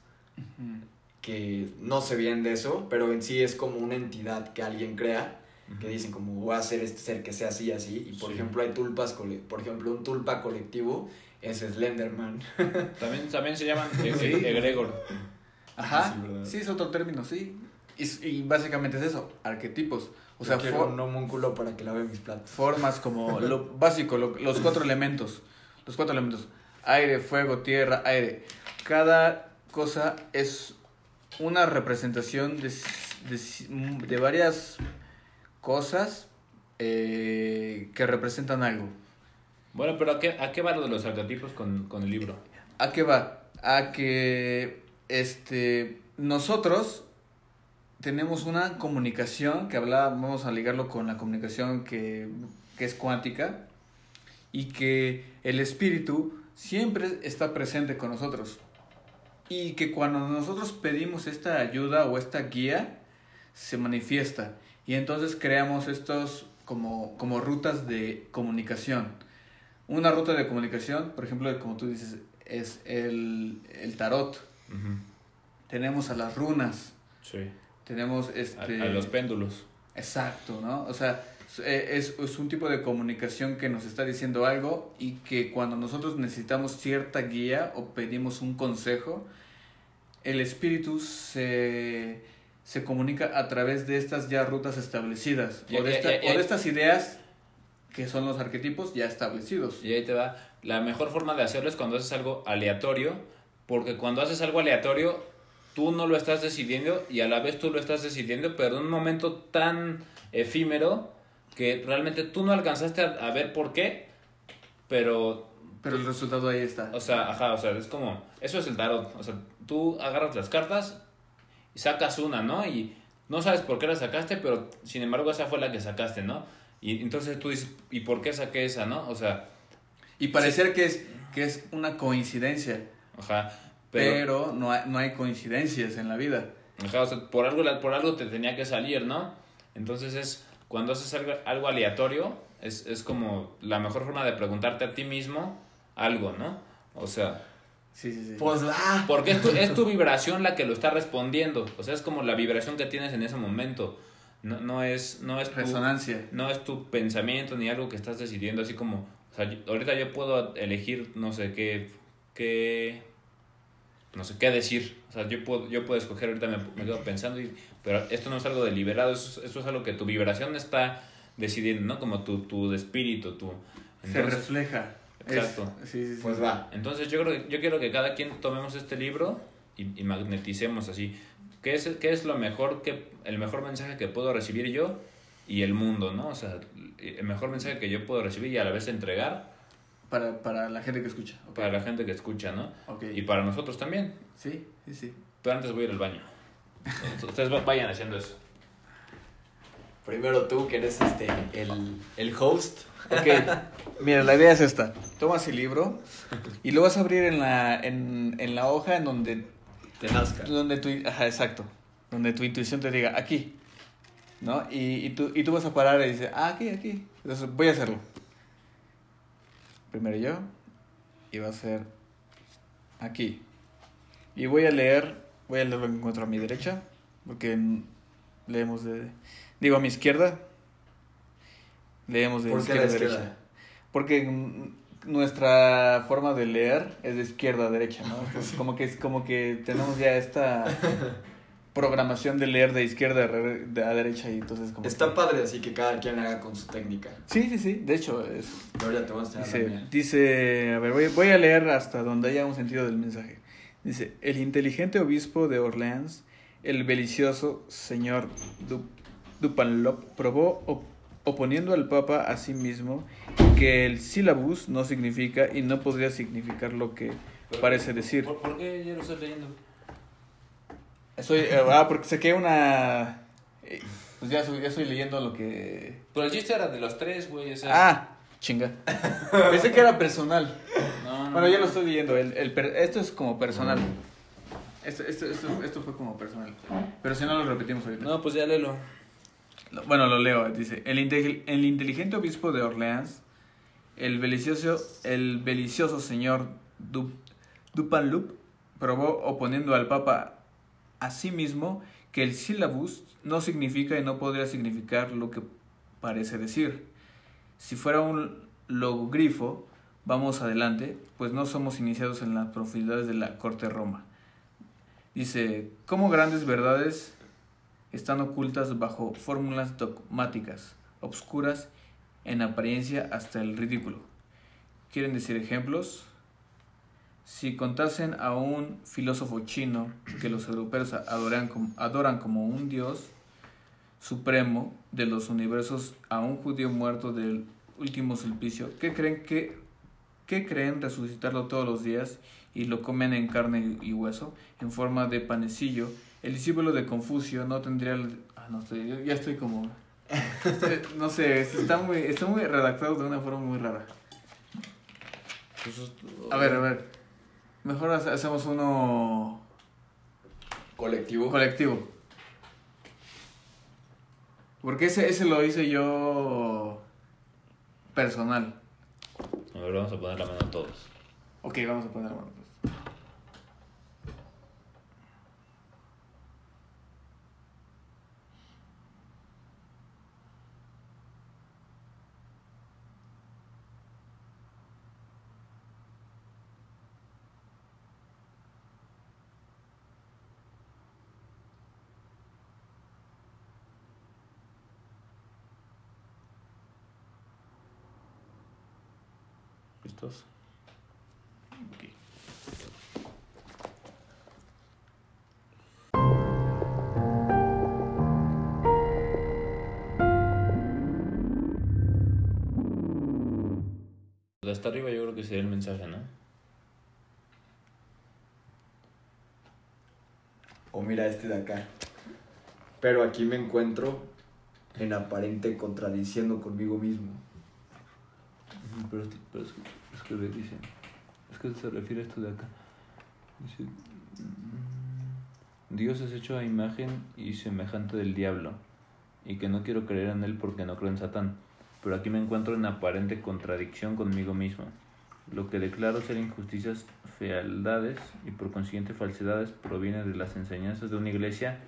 que no sé bien de eso, pero en sí es como una entidad que alguien crea, que dicen como voy a hacer este ser que sea así, así, y por
Sí.
ejemplo hay tulpas, cole- por ejemplo un tulpa colectivo es Slenderman. (laughs)
También, también se llaman (laughs) e-
Sí.
e- egregor.
Ajá.
Sí,
es otro término, sí. Y, y básicamente es eso, arquetipos. O sea,
quiero
for-
un homúnculo para que lave mis platos.
formas como (laughs) lo básico, lo- los cuatro elementos. Los cuatro elementos. Aire, fuego, tierra, aire. Cada cosa es una representación de, de varias cosas eh, que representan algo.
Bueno, pero ¿a qué, a qué va lo de los arquetipos con, con el libro?
¿A qué va? A que este nosotros tenemos una comunicación que hablaba, vamos a ligarlo con la comunicación que, que es cuántica y que el espíritu siempre está presente con nosotros. Y que cuando nosotros pedimos esta ayuda o esta guía, se manifiesta. Y entonces creamos estos como, como rutas de comunicación. Una ruta de comunicación, por ejemplo, como tú dices, es el, el tarot. Tenemos a las runas.
Sí.
Tenemos
A,
este...
a los péndulos.
Exacto, ¿no? O sea, es, es un tipo de comunicación que nos está diciendo algo y que cuando nosotros necesitamos cierta guía o pedimos un consejo, el espíritu se, se comunica a través de estas ya rutas establecidas o, de esta-
ya.
o de estas ideas que son los arquetipos ya establecidos.
Y ahí te va. La mejor forma de hacerlo es cuando haces algo aleatorio, porque cuando haces algo aleatorio, tú no lo estás decidiendo y a la vez tú lo estás decidiendo, pero en un momento tan efímero que realmente tú no alcanzaste a, a ver por qué, pero,
Pero el resultado ahí está.
o sea, ajá, o sea, es como, eso es el tarot, o sea, tú agarras las cartas y sacas una, ¿no? Y no sabes por qué la sacaste, pero sin embargo esa fue la que sacaste, ¿no? Y entonces tú dices, ¿y por qué saqué esa, no? O sea,
Y parecer que, es, que es una coincidencia,
ajá,
pero, no, hay, no hay coincidencias en la vida.
Ajá, o sea, por algo, por algo te tenía que salir, ¿no? Entonces es, cuando haces algo, algo aleatorio, es, es como la mejor forma de preguntarte a ti mismo algo, ¿no? O sea,
Sí, sí, sí.
Pues va.
porque es tu, es tu vibración la que lo está respondiendo, o sea, es como la vibración que tienes en ese momento, no, no es, no es tu,
Resonancia.
no es tu pensamiento ni algo que estás decidiendo, así como, o sea, yo- ahorita yo puedo elegir, no sé, qué, qué, no sé qué decir, o sea, yo puedo, yo puedo escoger, ahorita me, me quedo pensando, y, pero esto no es algo deliberado, eso, es- eso es algo que tu vibración está decidiendo, ¿no? Como tu, tu espíritu, tu...
Se refleja. Es-
Exacto.
sí, sí, sí.
Pues va.
Entonces yo creo que, yo quiero que cada quien tomemos este libro y, y magneticemos así. ¿Qué es, ¿Qué es lo mejor que el mejor mensaje que puedo recibir yo y el mundo, ¿no? O sea, el mejor mensaje que yo puedo recibir y a la vez entregar
Para, para la gente que escucha. ok.
para la gente que escucha, ¿no?
Ok.
Y para nosotros también.
Sí, sí, sí.
Pero antes voy a ir al baño. (laughs) Ustedes va- vayan haciendo eso.
Primero tú, que eres este, el, el host.
Ok, mira, la idea es esta. Tomas el libro y lo vas a abrir en la, en, en la hoja en donde,
Te nazca.
donde tu, ajá, exacto, donde tu intuición te diga, aquí, ¿no? Y, y, tú, y tú vas a parar y dices, ah, aquí, aquí. Entonces voy a hacerlo. Primero yo y va a ser aquí. Y voy a leer, voy a leer lo que encuentro a mi derecha, porque leemos de, digo a mi izquierda, leemos de
¿Por qué la
izquierda a derecha. Porque nuestra forma de leer es de izquierda a derecha, ¿no? (laughs) Entonces, como que es como que tenemos ya esta (laughs) programación de leer de izquierda a re- de- a derecha y entonces como
Está
que-
padre, así que cada quien haga con su técnica.
Sí, sí, sí, de hecho es
ahorita te voy a enseñar la
Dice,
mía.
dice, a ver, voy, voy a leer hasta donde haya un sentido del mensaje. Dice, el inteligente obispo de Orleans, el belicioso señor Du- Dupanlop, probó oponiendo al Papa a sí mismo que el sílabus no significa y no podría significar lo que parece decir.
¿Por, por qué ya lo estás leyendo?
Estoy, eh, ah, porque saqué una... eh, Pues ya, estoy- ya estoy leyendo lo que...
Pero el chiste era de los tres, güey. O sea,
Ah, chinga. Pensé que era personal.
no, no,
Bueno, ya lo estoy leyendo. El, el per- esto es como personal. Esto, esto, esto, esto fue como personal. Pero si no lo repetimos ahorita.
No, pues ya léelo.
Bueno, lo leo. Dice: el, inte- el inteligente obispo de Orleans, el belicioso, el belicioso señor Du, Dupanloup, probó oponiendo al Papa a sí mismo que el sílabus no significa y no podría significar lo que parece decir. Si fuera un logogrifo, vamos adelante, pues no somos iniciados en las profundidades de la corte Roma. Dice, ¿cómo grandes verdades están ocultas bajo fórmulas dogmáticas, obscuras en apariencia hasta el ridículo? ¿Quieren decir ejemplos? Si contasen a un filósofo chino que los europeos adoran como, un dios supremo de los universos, a un judío muerto del último sulpicio, ¿qué creen que qué creen resucitarlo todos los días y lo comen en carne y hueso en forma de panecillo? El discípulo de Confucio no tendría ah, no sé, yo ya estoy como estoy- no sé, está muy está muy redactado de una forma muy rara. A ver, a ver. Mejor hace- hacemos uno
Colectivo.
colectivo. Porque ese, ese lo hice yo personal.
A ver, vamos a poner la mano a todos.
Ok, vamos a poner la mano.
Hasta arriba yo creo que sería el mensaje, ¿no?
O mira este de acá. Pero aquí me encuentro en aparente contradiciendo conmigo mismo.
Pero, pero es, que, es que le dice, es que se refiere a esto de acá. Dice, mm, Dios es hecho a imagen y semejante del diablo, y que no quiero creer en él porque no creo en Satán. Pero aquí me encuentro en aparente contradicción conmigo mismo. Lo que declaro ser injusticias, fealdades y por consiguiente falsedades proviene de las enseñanzas de una iglesia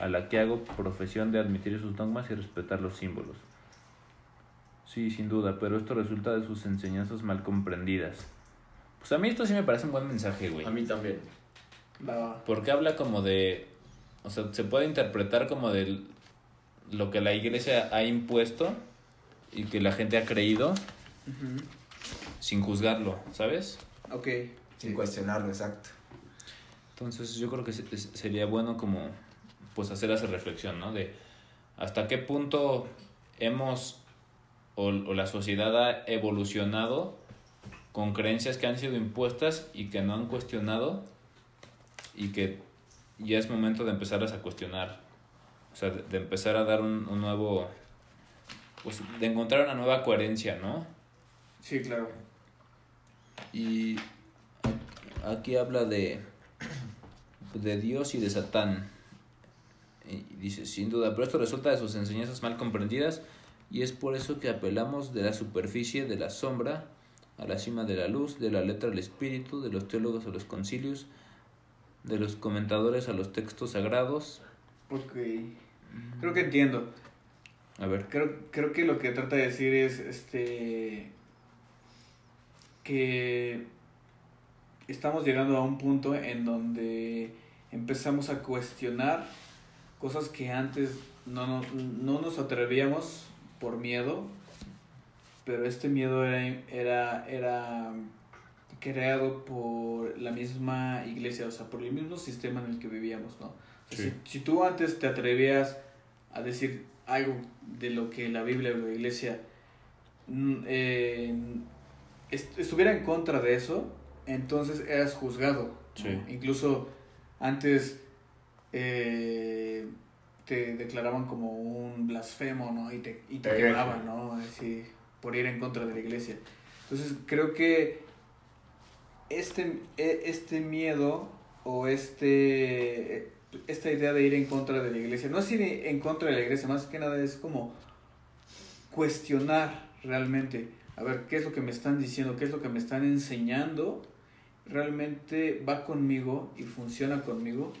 a la que hago profesión de admitir sus dogmas y respetar los símbolos. Sí, sin duda, pero esto resulta de sus enseñanzas mal comprendidas. Pues a mí esto sí me parece un buen mensaje, güey.
A mí también.
Porque habla como de... O sea, se puede interpretar como de lo que la iglesia ha impuesto y que la gente ha creído sin juzgarlo, ¿sabes?
Ok.
Sin cuestionarlo, exacto.
Entonces yo creo que sería bueno como pues hacer esa reflexión, ¿no? De hasta qué punto hemos o, o la sociedad ha evolucionado con creencias que han sido impuestas y que no han cuestionado y que ya es momento de empezarlas a cuestionar. O sea, de, de empezar a dar un, un nuevo, pues de encontrar una nueva coherencia, ¿no?
Sí, claro.
Y aquí habla de, de Dios y de Satán. Y dice, sin duda, pero esto resulta de sus enseñanzas mal comprendidas y es por eso que apelamos de la superficie, de la sombra, a la cima de la luz, de la letra al espíritu, de los teólogos a los concilios, de los comentadores a los textos sagrados.
Ok. Creo que entiendo.
A ver,
Creo, creo que lo que trata de decir es este que estamos llegando a un punto en donde empezamos a cuestionar cosas que antes no, nos- no nos atrevíamos por miedo, pero este miedo era, era, era creado por la misma iglesia, o sea, por el mismo sistema en el que vivíamos, ¿no? O sea,
Sí.
si, si tú antes te atrevías a decir algo de lo que la Biblia o la iglesia mm, eh, est- estuviera en contra de eso, entonces eras juzgado. Incluso antes eh, te declaraban como un blasfemo, ¿no? Y te, y te quemaban, ¿no? Así, por ir en contra de la iglesia. Entonces creo que este, e- este miedo o este esta idea de ir en contra de la iglesia, no es ir en contra de la iglesia, más que nada es como cuestionar realmente, a ver, qué es lo que me están diciendo, qué es lo que me están enseñando, realmente va conmigo y funciona conmigo.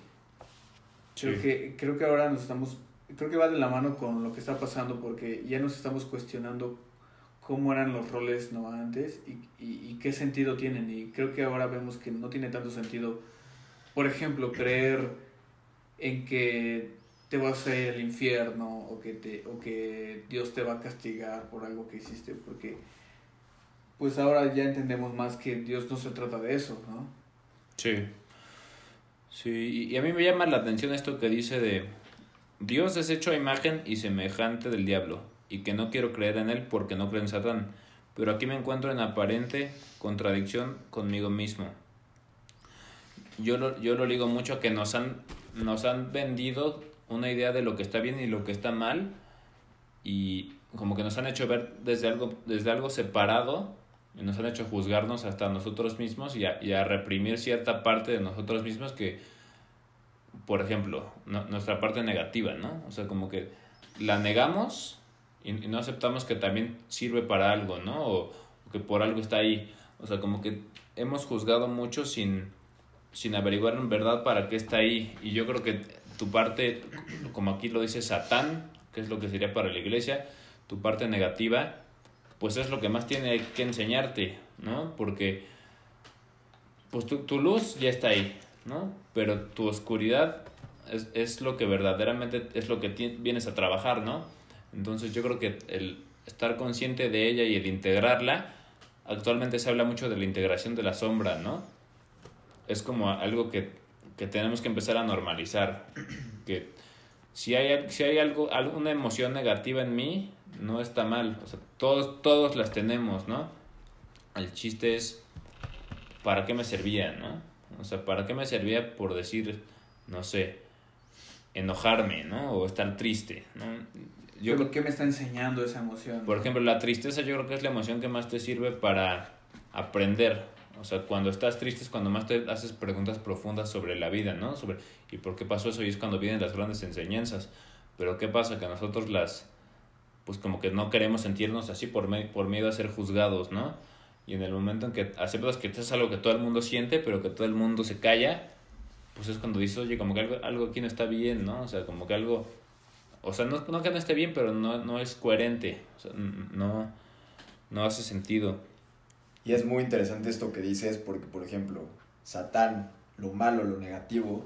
Creo
Sí.
que creo que ahora nos estamos creo que va de la mano con lo que está pasando porque ya nos estamos cuestionando cómo eran los roles no antes y, y, y qué sentido tienen. Y creo que ahora vemos que no tiene tanto sentido por ejemplo creer en que te vas a ir al infierno o que te o que Dios te va a castigar por algo que hiciste porque pues ahora ya entendemos más que Dios no se trata de eso no
Sí. Sí, y a mí me llama la atención esto que dice de Dios es hecho a imagen y semejante del diablo, y que no quiero creer en él porque no creo en Satán, pero aquí me encuentro en aparente contradicción conmigo mismo. Yo lo, yo lo ligo mucho a que nos han, nos han vendido una idea de lo que está bien y lo que está mal, y como que nos han hecho ver desde algo, desde algo separado y nos han hecho juzgarnos hasta nosotros mismos y a, y a reprimir cierta parte de nosotros mismos que, por ejemplo, nuestra parte negativa, ¿no? O sea, como que la negamos y, y no aceptamos que también sirve para algo, ¿no? O, o que por algo está ahí. O sea, como que hemos juzgado mucho sin, sin averiguar en verdad para qué está ahí. Y yo creo que tu parte, como aquí lo dice Satán, que es lo que sería para la iglesia, tu parte negativa, pues es lo que más tiene que enseñarte, ¿no? Porque pues tu, tu luz ya está ahí, ¿no? Pero tu oscuridad es, es lo que verdaderamente es lo que ti- vienes a trabajar, ¿no? Entonces yo creo que el estar consciente de ella y el integrarla, actualmente se habla mucho de la integración de la sombra, ¿no? Es como algo que, que tenemos que empezar a normalizar, que si hay, si hay algo, alguna emoción negativa en mí, no está mal. O sea, todos, todos las tenemos, ¿no? El chiste es, ¿para qué me servía, no? O sea, ¿para qué me servía por decir, no sé, enojarme, ¿no? O estar triste, ¿no? Yo
¿Qué-
creo
¿Qué me está enseñando esa emoción?
por ejemplo, la tristeza yo creo que es la emoción que más te sirve para aprender. O sea, cuando estás triste es cuando más te haces preguntas profundas sobre la vida, ¿no? Sobre ¿y por qué pasó eso? Y es cuando vienen las grandes enseñanzas. Pero ¿qué pasa? Que nosotros las, pues como que no queremos sentirnos así por, me- por miedo a ser juzgados, ¿no? Y en el momento en que aceptas que esto es algo que todo el mundo siente, pero que todo el mundo se calla, pues es cuando dices, oye, como que algo, algo aquí no está bien, ¿no? O sea, como que algo, o sea, no, no que no esté bien, pero no, no es coherente, o sea, no, no hace sentido.
Y es muy interesante esto que dices porque, por ejemplo, Satán, lo malo, lo negativo,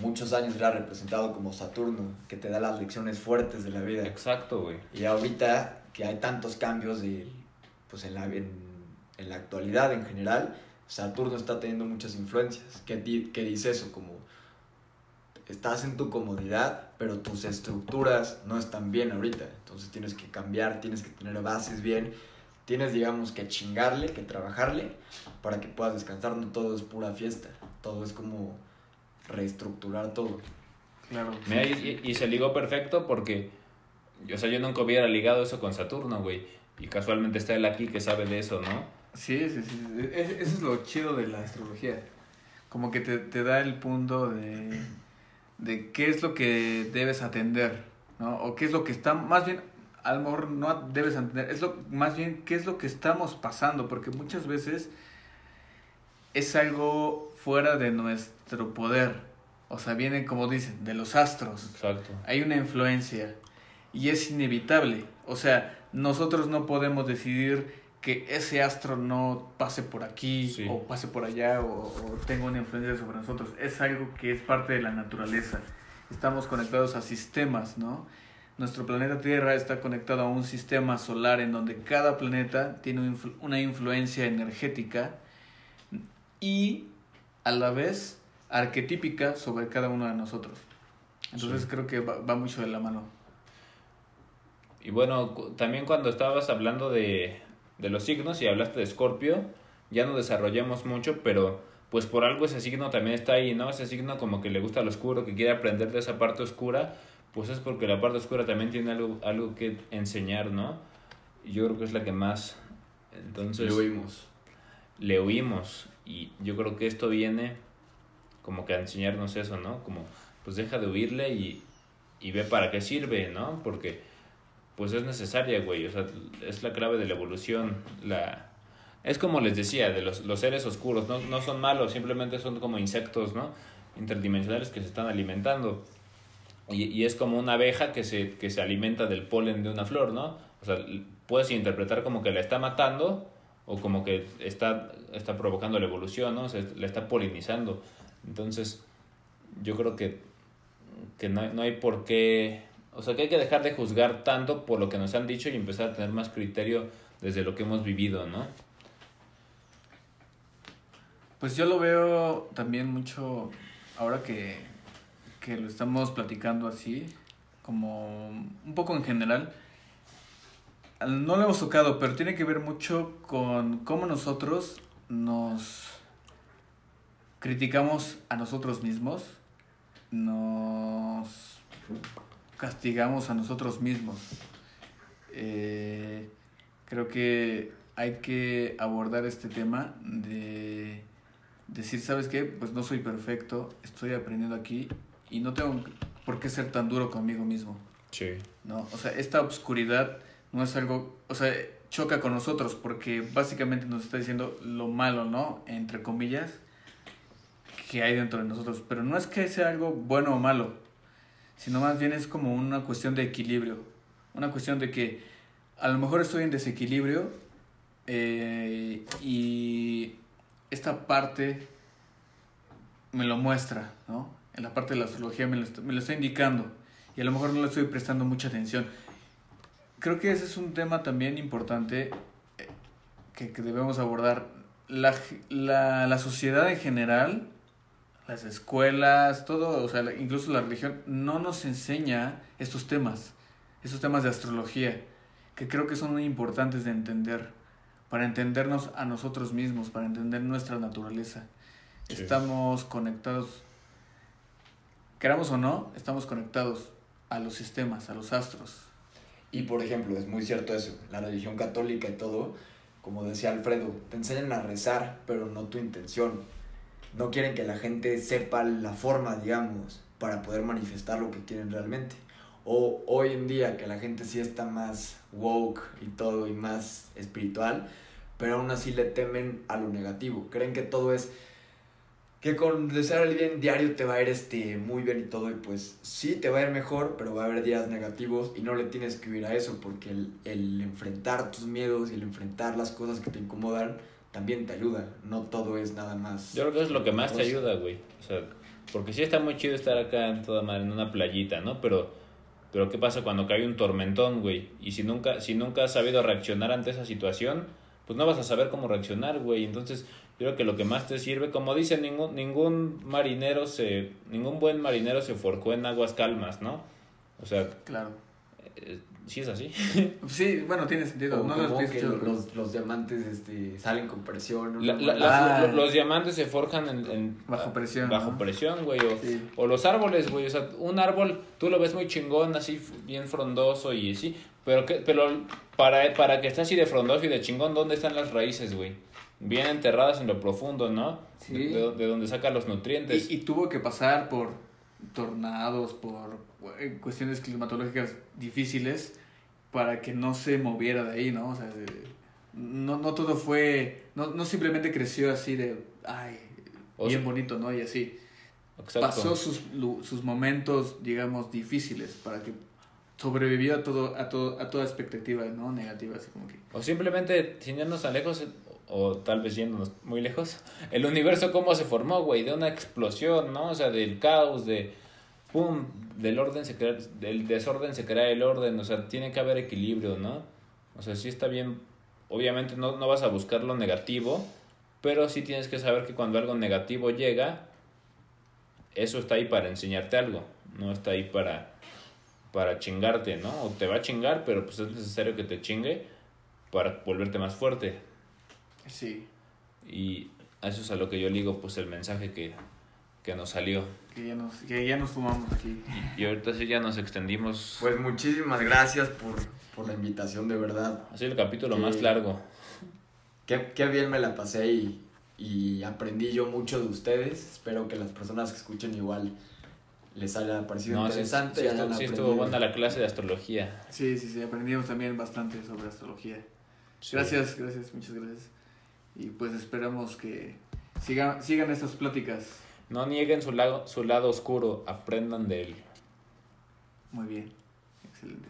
muchos años era representado como Saturno, que te da las lecciones fuertes de la vida.
Exacto, güey.
Y ahorita que hay tantos cambios de, pues en, la, en, en la actualidad en general, Saturno está teniendo muchas influencias. ¿Qué, qué dice eso? Como estás en tu comodidad, pero tus estructuras no están bien ahorita. Entonces tienes que cambiar, tienes que tener bases bien, tienes, digamos, que chingarle, que trabajarle para que puedas descansar. No todo es pura fiesta, todo es como reestructurar todo.
Claro.
Mira, y, se ligó perfecto porque, o sea, yo nunca hubiera ligado eso con Saturno, güey. Y casualmente está él aquí que sabe de eso, ¿no?
Sí, sí, sí. Es- Eso es lo chido de la astrología. Como que te, te da el punto de, de qué es lo que debes atender, ¿no? O qué es lo que está, más bien, a lo mejor no debes atender, es lo, más bien qué es lo que estamos pasando, porque muchas veces es algo fuera de nuestro poder. O sea, viene, como dicen, de los astros
Exacto.
hay una influencia y es inevitable. O sea, nosotros no podemos decidir que ese astro no pase por aquí
Sí.
o pase por allá o, o tenga una influencia sobre nosotros. Es algo que es parte de la naturaleza. Estamos conectados a sistemas, ¿no? Nuestro planeta Tierra está conectado a un sistema solar en donde cada planeta tiene influ- una influencia energética y a la vez arquetípica sobre cada uno de nosotros. Entonces
Sí.
creo que va, va mucho de la mano.
Y bueno, también cuando estabas hablando de, de los signos y hablaste de Escorpio, ya no desarrollamos mucho, pero pues por algo ese signo también está ahí, ¿no? Ese signo como que le gusta lo oscuro, que quiere aprender de esa parte oscura, pues es porque la parte oscura también tiene algo, algo que enseñar, ¿no? Y yo creo que es la que más... Entonces...
Lo oímos.
le oímos y yo creo que esto viene como que a enseñarnos eso, ¿no? Como pues deja de oírle y, y ve para qué sirve, ¿no? Porque pues es necesaria, güey, o sea, es la clave de la evolución, la... Es como les decía, de los, los seres oscuros, no, no son malos, simplemente son como insectos, ¿no? Interdimensionales que se están alimentando. Y, y es como una abeja que se, que se alimenta del polen de una flor, ¿no? O sea, puedes interpretar como que la está matando o como que está, está provocando la evolución, ¿no? O sea, la está polinizando. Entonces, yo creo que, que no, no hay por qué... O sea, que hay que dejar de juzgar tanto por lo que nos han dicho y empezar a tener más criterio desde lo que hemos vivido, ¿no?
Pues yo lo veo también mucho ahora que, que lo estamos platicando así, como un poco en general. No lo hemos tocado, pero tiene que ver mucho con cómo nosotros nos criticamos a nosotros mismos, nos castigamos a nosotros mismos. Eh, creo que hay que abordar este tema de decir, ¿sabes qué? Pues no soy perfecto, estoy aprendiendo aquí y no tengo por qué ser tan duro conmigo mismo,
Sí.
¿no? O sea, esta obscuridad no es algo, o sea, choca con nosotros porque básicamente nos está diciendo lo malo, ¿no? Entre comillas, que hay dentro de nosotros, pero no es que sea algo bueno o malo, sino más bien es como una cuestión de equilibrio, una cuestión de que a lo mejor estoy en desequilibrio eh, y esta parte me lo muestra, ¿no? En la parte de la astrología me lo, está, me lo está indicando y a lo mejor no le estoy prestando mucha atención. Creo que ese es un tema también importante eh, que, que debemos abordar. La, la, la sociedad en general, las escuelas, todo, o sea, incluso la religión, no nos enseña estos temas, estos temas de astrología, que creo que son muy importantes de entender, para entendernos a nosotros mismos, para entender nuestra naturaleza.
Sí.
Estamos conectados, queramos o no, estamos conectados a los sistemas, a los astros.
Y por ejemplo, es muy cierto eso, la religión católica y todo, como decía Alfredo, te enseñan a rezar, pero no tu intención. No quieren que la gente sepa la forma, digamos, para poder manifestar lo que quieren realmente. O hoy en día que la gente sí está más woke y todo y más espiritual, pero aún así le temen a lo negativo. Creen que todo es que con desear el bien diario te va a ir este muy bien y todo y pues sí te va a ir mejor pero va a haber días negativos y no le tienes que huir a eso porque el, el enfrentar tus miedos y el enfrentar las cosas que te incomodan también te ayuda no todo es nada más
Yo creo que es lo que más te ayuda, güey. O sea, porque sí está muy chido estar acá en toda madre, en una playita, ¿no? Pero, pero ¿qué pasa cuando cae un tormentón, güey? Y si nunca, si nunca has sabido reaccionar ante esa situación, pues no vas a saber cómo reaccionar, güey. Entonces, creo que lo que más te sirve, como dicen, ningún, ningún marinero se, ningún buen marinero se forcó en aguas calmas, ¿no? O sea,
Claro.
eh, sí es así. (laughs)
Sí, bueno, tiene sentido.
O
No
como
has
que los, los diamantes este, salen con presión. ¿no?
La- la- las-
Ah.
lo- los diamantes se forjan en, en-
Bajo presión,
Bajo
¿no?
presión, güey. O,
Sí.
o los árboles, güey. O sea, un árbol, tú lo ves muy chingón, así bien frondoso y así. Pero, que, pero para, para que esté así de frondoso y de chingón, ¿dónde están las raíces, güey? Bien enterradas en lo profundo, ¿no?
Sí.
De, de donde saca los nutrientes.
Y, y tuvo que pasar por tornados, por eh, cuestiones climatológicas difíciles para que no se moviera de ahí, ¿no? O sea, no, no todo fue, no, no simplemente creció así de, ay,
O
bien
sea-
bonito, ¿no? Y así.
Exacto.
Pasó sus, sus momentos, digamos, difíciles para que sobrevivió a todo, a todo, a toda expectativa, ¿no? Negativa, así como que.
O simplemente, sin irnos tan lejos, o tal vez yéndonos muy lejos, el universo cómo se formó, güey, de una explosión, ¿no? O sea, del caos, de pum, del orden se crea, del desorden se crea el orden, o sea, tiene que haber equilibrio, ¿no? O sea, sí está bien, obviamente no, no vas a buscar lo negativo, pero sí tienes que saber que cuando algo negativo llega, eso está ahí para enseñarte algo, no está ahí para, para chingarte, ¿no? O te va a chingar, pero pues es necesario que te chingue para volverte más fuerte.
Sí,
Y a eso es a lo que yo digo, pues el mensaje que, que nos salió.
que ya nos, que ya nos fumamos aquí.
Y ahorita sí ya nos extendimos.
Pues muchísimas gracias por, por la invitación, de verdad.
Así el capítulo
Sí.
más largo.
Qué, qué bien me la pasé y, y aprendí yo mucho de ustedes. Espero que las personas que escuchen igual les haya parecido
No, sí,
interesante.
sí
y
estuvo, sí estuvo buena la clase de astrología.
Sí, sí, sí, aprendimos también bastante sobre astrología.
Sí.
Gracias, gracias, muchas gracias. Y pues esperamos que sigan, sigan estas pláticas.
No nieguen su lado, su lado oscuro, aprendan de él.
Muy bien, excelente.